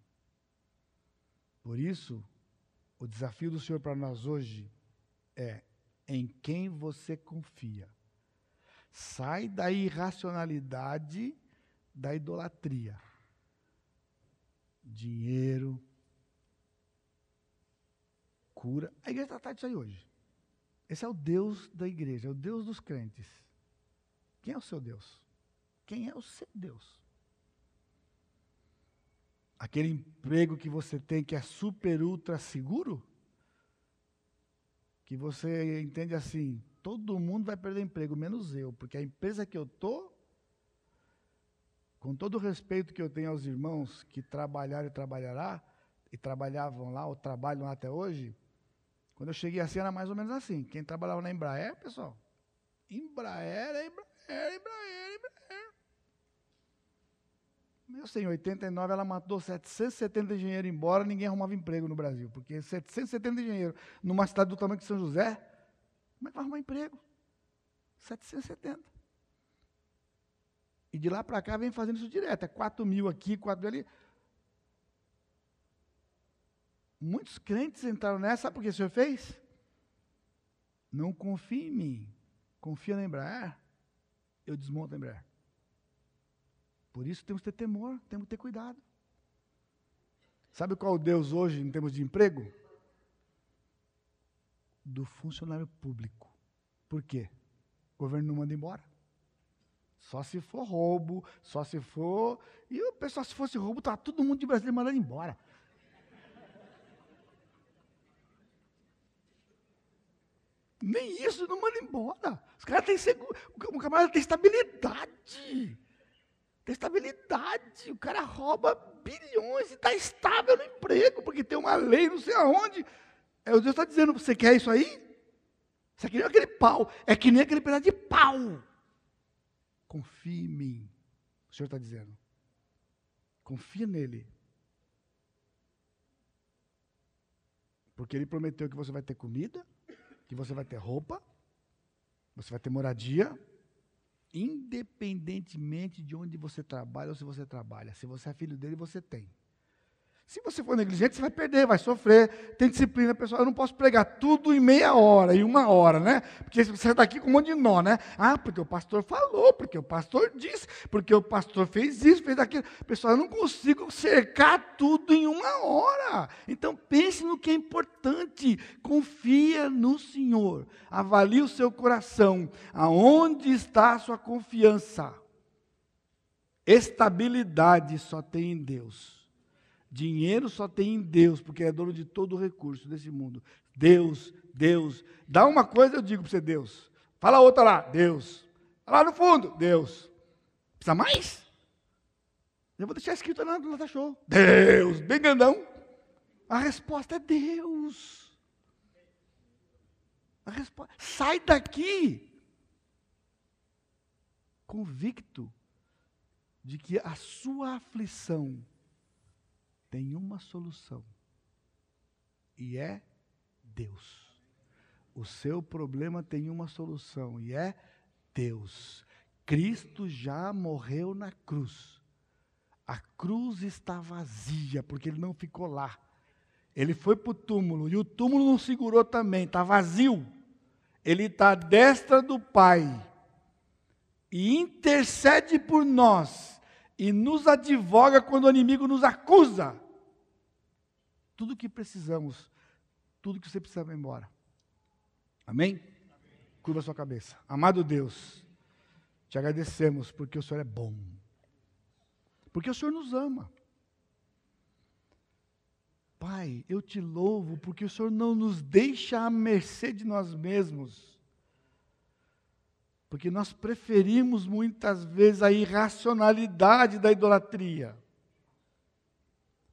Por isso, o desafio do Senhor para nós hoje é em quem você confia. Sai da irracionalidade da idolatria. Dinheiro, cura. A igreja está disso aí hoje. Esse é o Deus da igreja, é o Deus dos crentes. Quem é o seu Deus? Quem é o seu Deus? Aquele emprego que você tem que é super, ultra seguro? Que você entende assim, todo mundo vai perder emprego, menos eu, porque a empresa que eu estou, com todo o respeito que eu tenho aos irmãos que trabalharam e trabalhará, e trabalhavam lá, ou trabalham lá até hoje, quando eu cheguei assim era mais ou menos assim. Quem trabalhava na Embraer, pessoal, Embraer Embraer, Embraer, Embraer. Eu sei, em 89 ela matou 770 engenheiros embora, ninguém arrumava emprego no Brasil, porque 770 engenheiros numa cidade do tamanho de São José, como é que vai arrumar emprego? 770. E de lá para cá vem fazendo isso direto. É 4 mil aqui, 4 mil ali. Muitos crentes entraram nessa, sabe por que o Senhor fez? Não confia em mim. Confia na Embraer. Eu desmonto a Embraer. Por isso temos que ter temor, temos que ter cuidado. Sabe qual o Deus hoje em termos de emprego? Do funcionário público. Por quê? O governo não manda embora. Só se for roubo, só se for. E o pessoal, se fosse roubo, tá todo mundo de Brasília mandando embora. Nem isso não manda embora. Os caras têm seguro. O camarada tem estabilidade. Tem estabilidade. O cara rouba bilhões e está estável no emprego, porque tem uma lei não sei aonde. É, o Deus está dizendo, você quer isso aí? Isso aqui não é aquele pau, é que nem aquele pedaço de pau. Confie em mim. O Senhor está dizendo. Confia nele. Porque ele prometeu que você vai ter comida, que você vai ter roupa, você vai ter moradia, independentemente de onde você trabalha ou se você trabalha. Se você é filho dele, você tem. Se você for negligente, você vai perder, vai sofrer. Tem disciplina, pessoal. Eu não posso pregar tudo em meia hora, em uma hora, né? Porque você está aqui com um monte de nó, né? Ah, porque o pastor falou, porque o pastor disse, porque o pastor fez isso, fez aquilo. Pessoal, eu não consigo cercar tudo em uma hora. Então pense no que é importante. Confia no Senhor. Avalie o seu coração. Aonde está a sua confiança? Estabilidade só tem em Deus. Dinheiro só tem em Deus, porque é dono de todo o recurso desse mundo. Deus, Deus. Dá uma coisa, eu digo para você, Deus. Fala outra lá, Deus. Lá no fundo, Deus. Precisa mais? Eu vou deixar escrito lá no Lata Show. Deus, bem grandão. A resposta é Deus. A resposta, sai daqui convicto de que a sua aflição tem uma solução. E é Deus. O seu problema tem uma solução e é Deus. Cristo já morreu na cruz. A cruz está vazia, porque ele não ficou lá. Ele foi para o túmulo, e o túmulo não segurou também, está vazio. Ele está à destra do Pai e intercede por nós e nos advoga quando o inimigo nos acusa tudo o que precisamos, tudo que você precisa vai embora. Amém? Amém? Curva sua cabeça. Amado Deus, te agradecemos porque o Senhor é bom. Porque o Senhor nos ama. Pai, eu te louvo porque o Senhor não nos deixa à mercê de nós mesmos. Porque nós preferimos muitas vezes a irracionalidade da idolatria.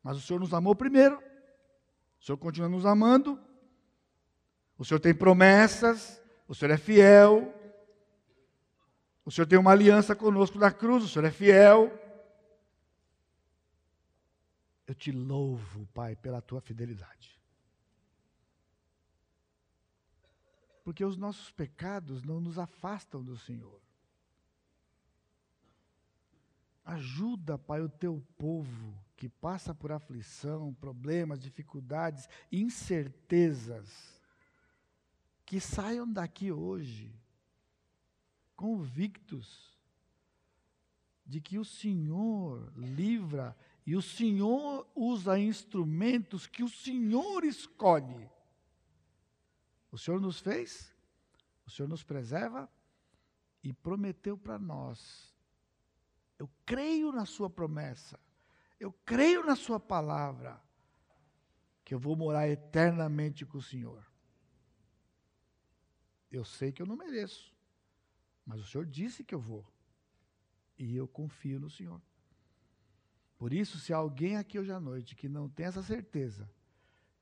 Mas o Senhor nos amou primeiro. O Senhor continua nos amando. O Senhor tem promessas. O Senhor é fiel. O Senhor tem uma aliança conosco na cruz. O Senhor é fiel. Eu te louvo, Pai, pela tua fidelidade. Porque os nossos pecados não nos afastam do Senhor. Ajuda, Pai, o teu povo que passa por aflição, problemas, dificuldades, incertezas, que saiam daqui hoje convictos de que o Senhor livra e o Senhor usa instrumentos que o Senhor escolhe. O Senhor nos fez, o Senhor nos preserva e prometeu para nós. Eu creio na Sua promessa Eu creio na Sua palavra, que eu vou morar eternamente com o Senhor. Eu sei que eu não mereço, mas o Senhor disse que eu vou. E eu confio no Senhor. Por isso, se há alguém aqui hoje à noite que não tem essa certeza,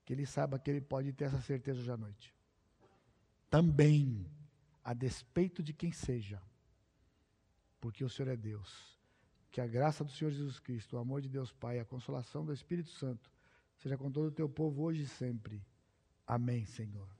que ele saiba que ele pode ter essa certeza hoje à noite. Também, a despeito de quem seja, porque o Senhor é Deus. Que a graça do Senhor Jesus Cristo, o amor de Deus Pai, a consolação do Espírito Santo, seja com todo o teu povo hoje e sempre. Amém, Senhor.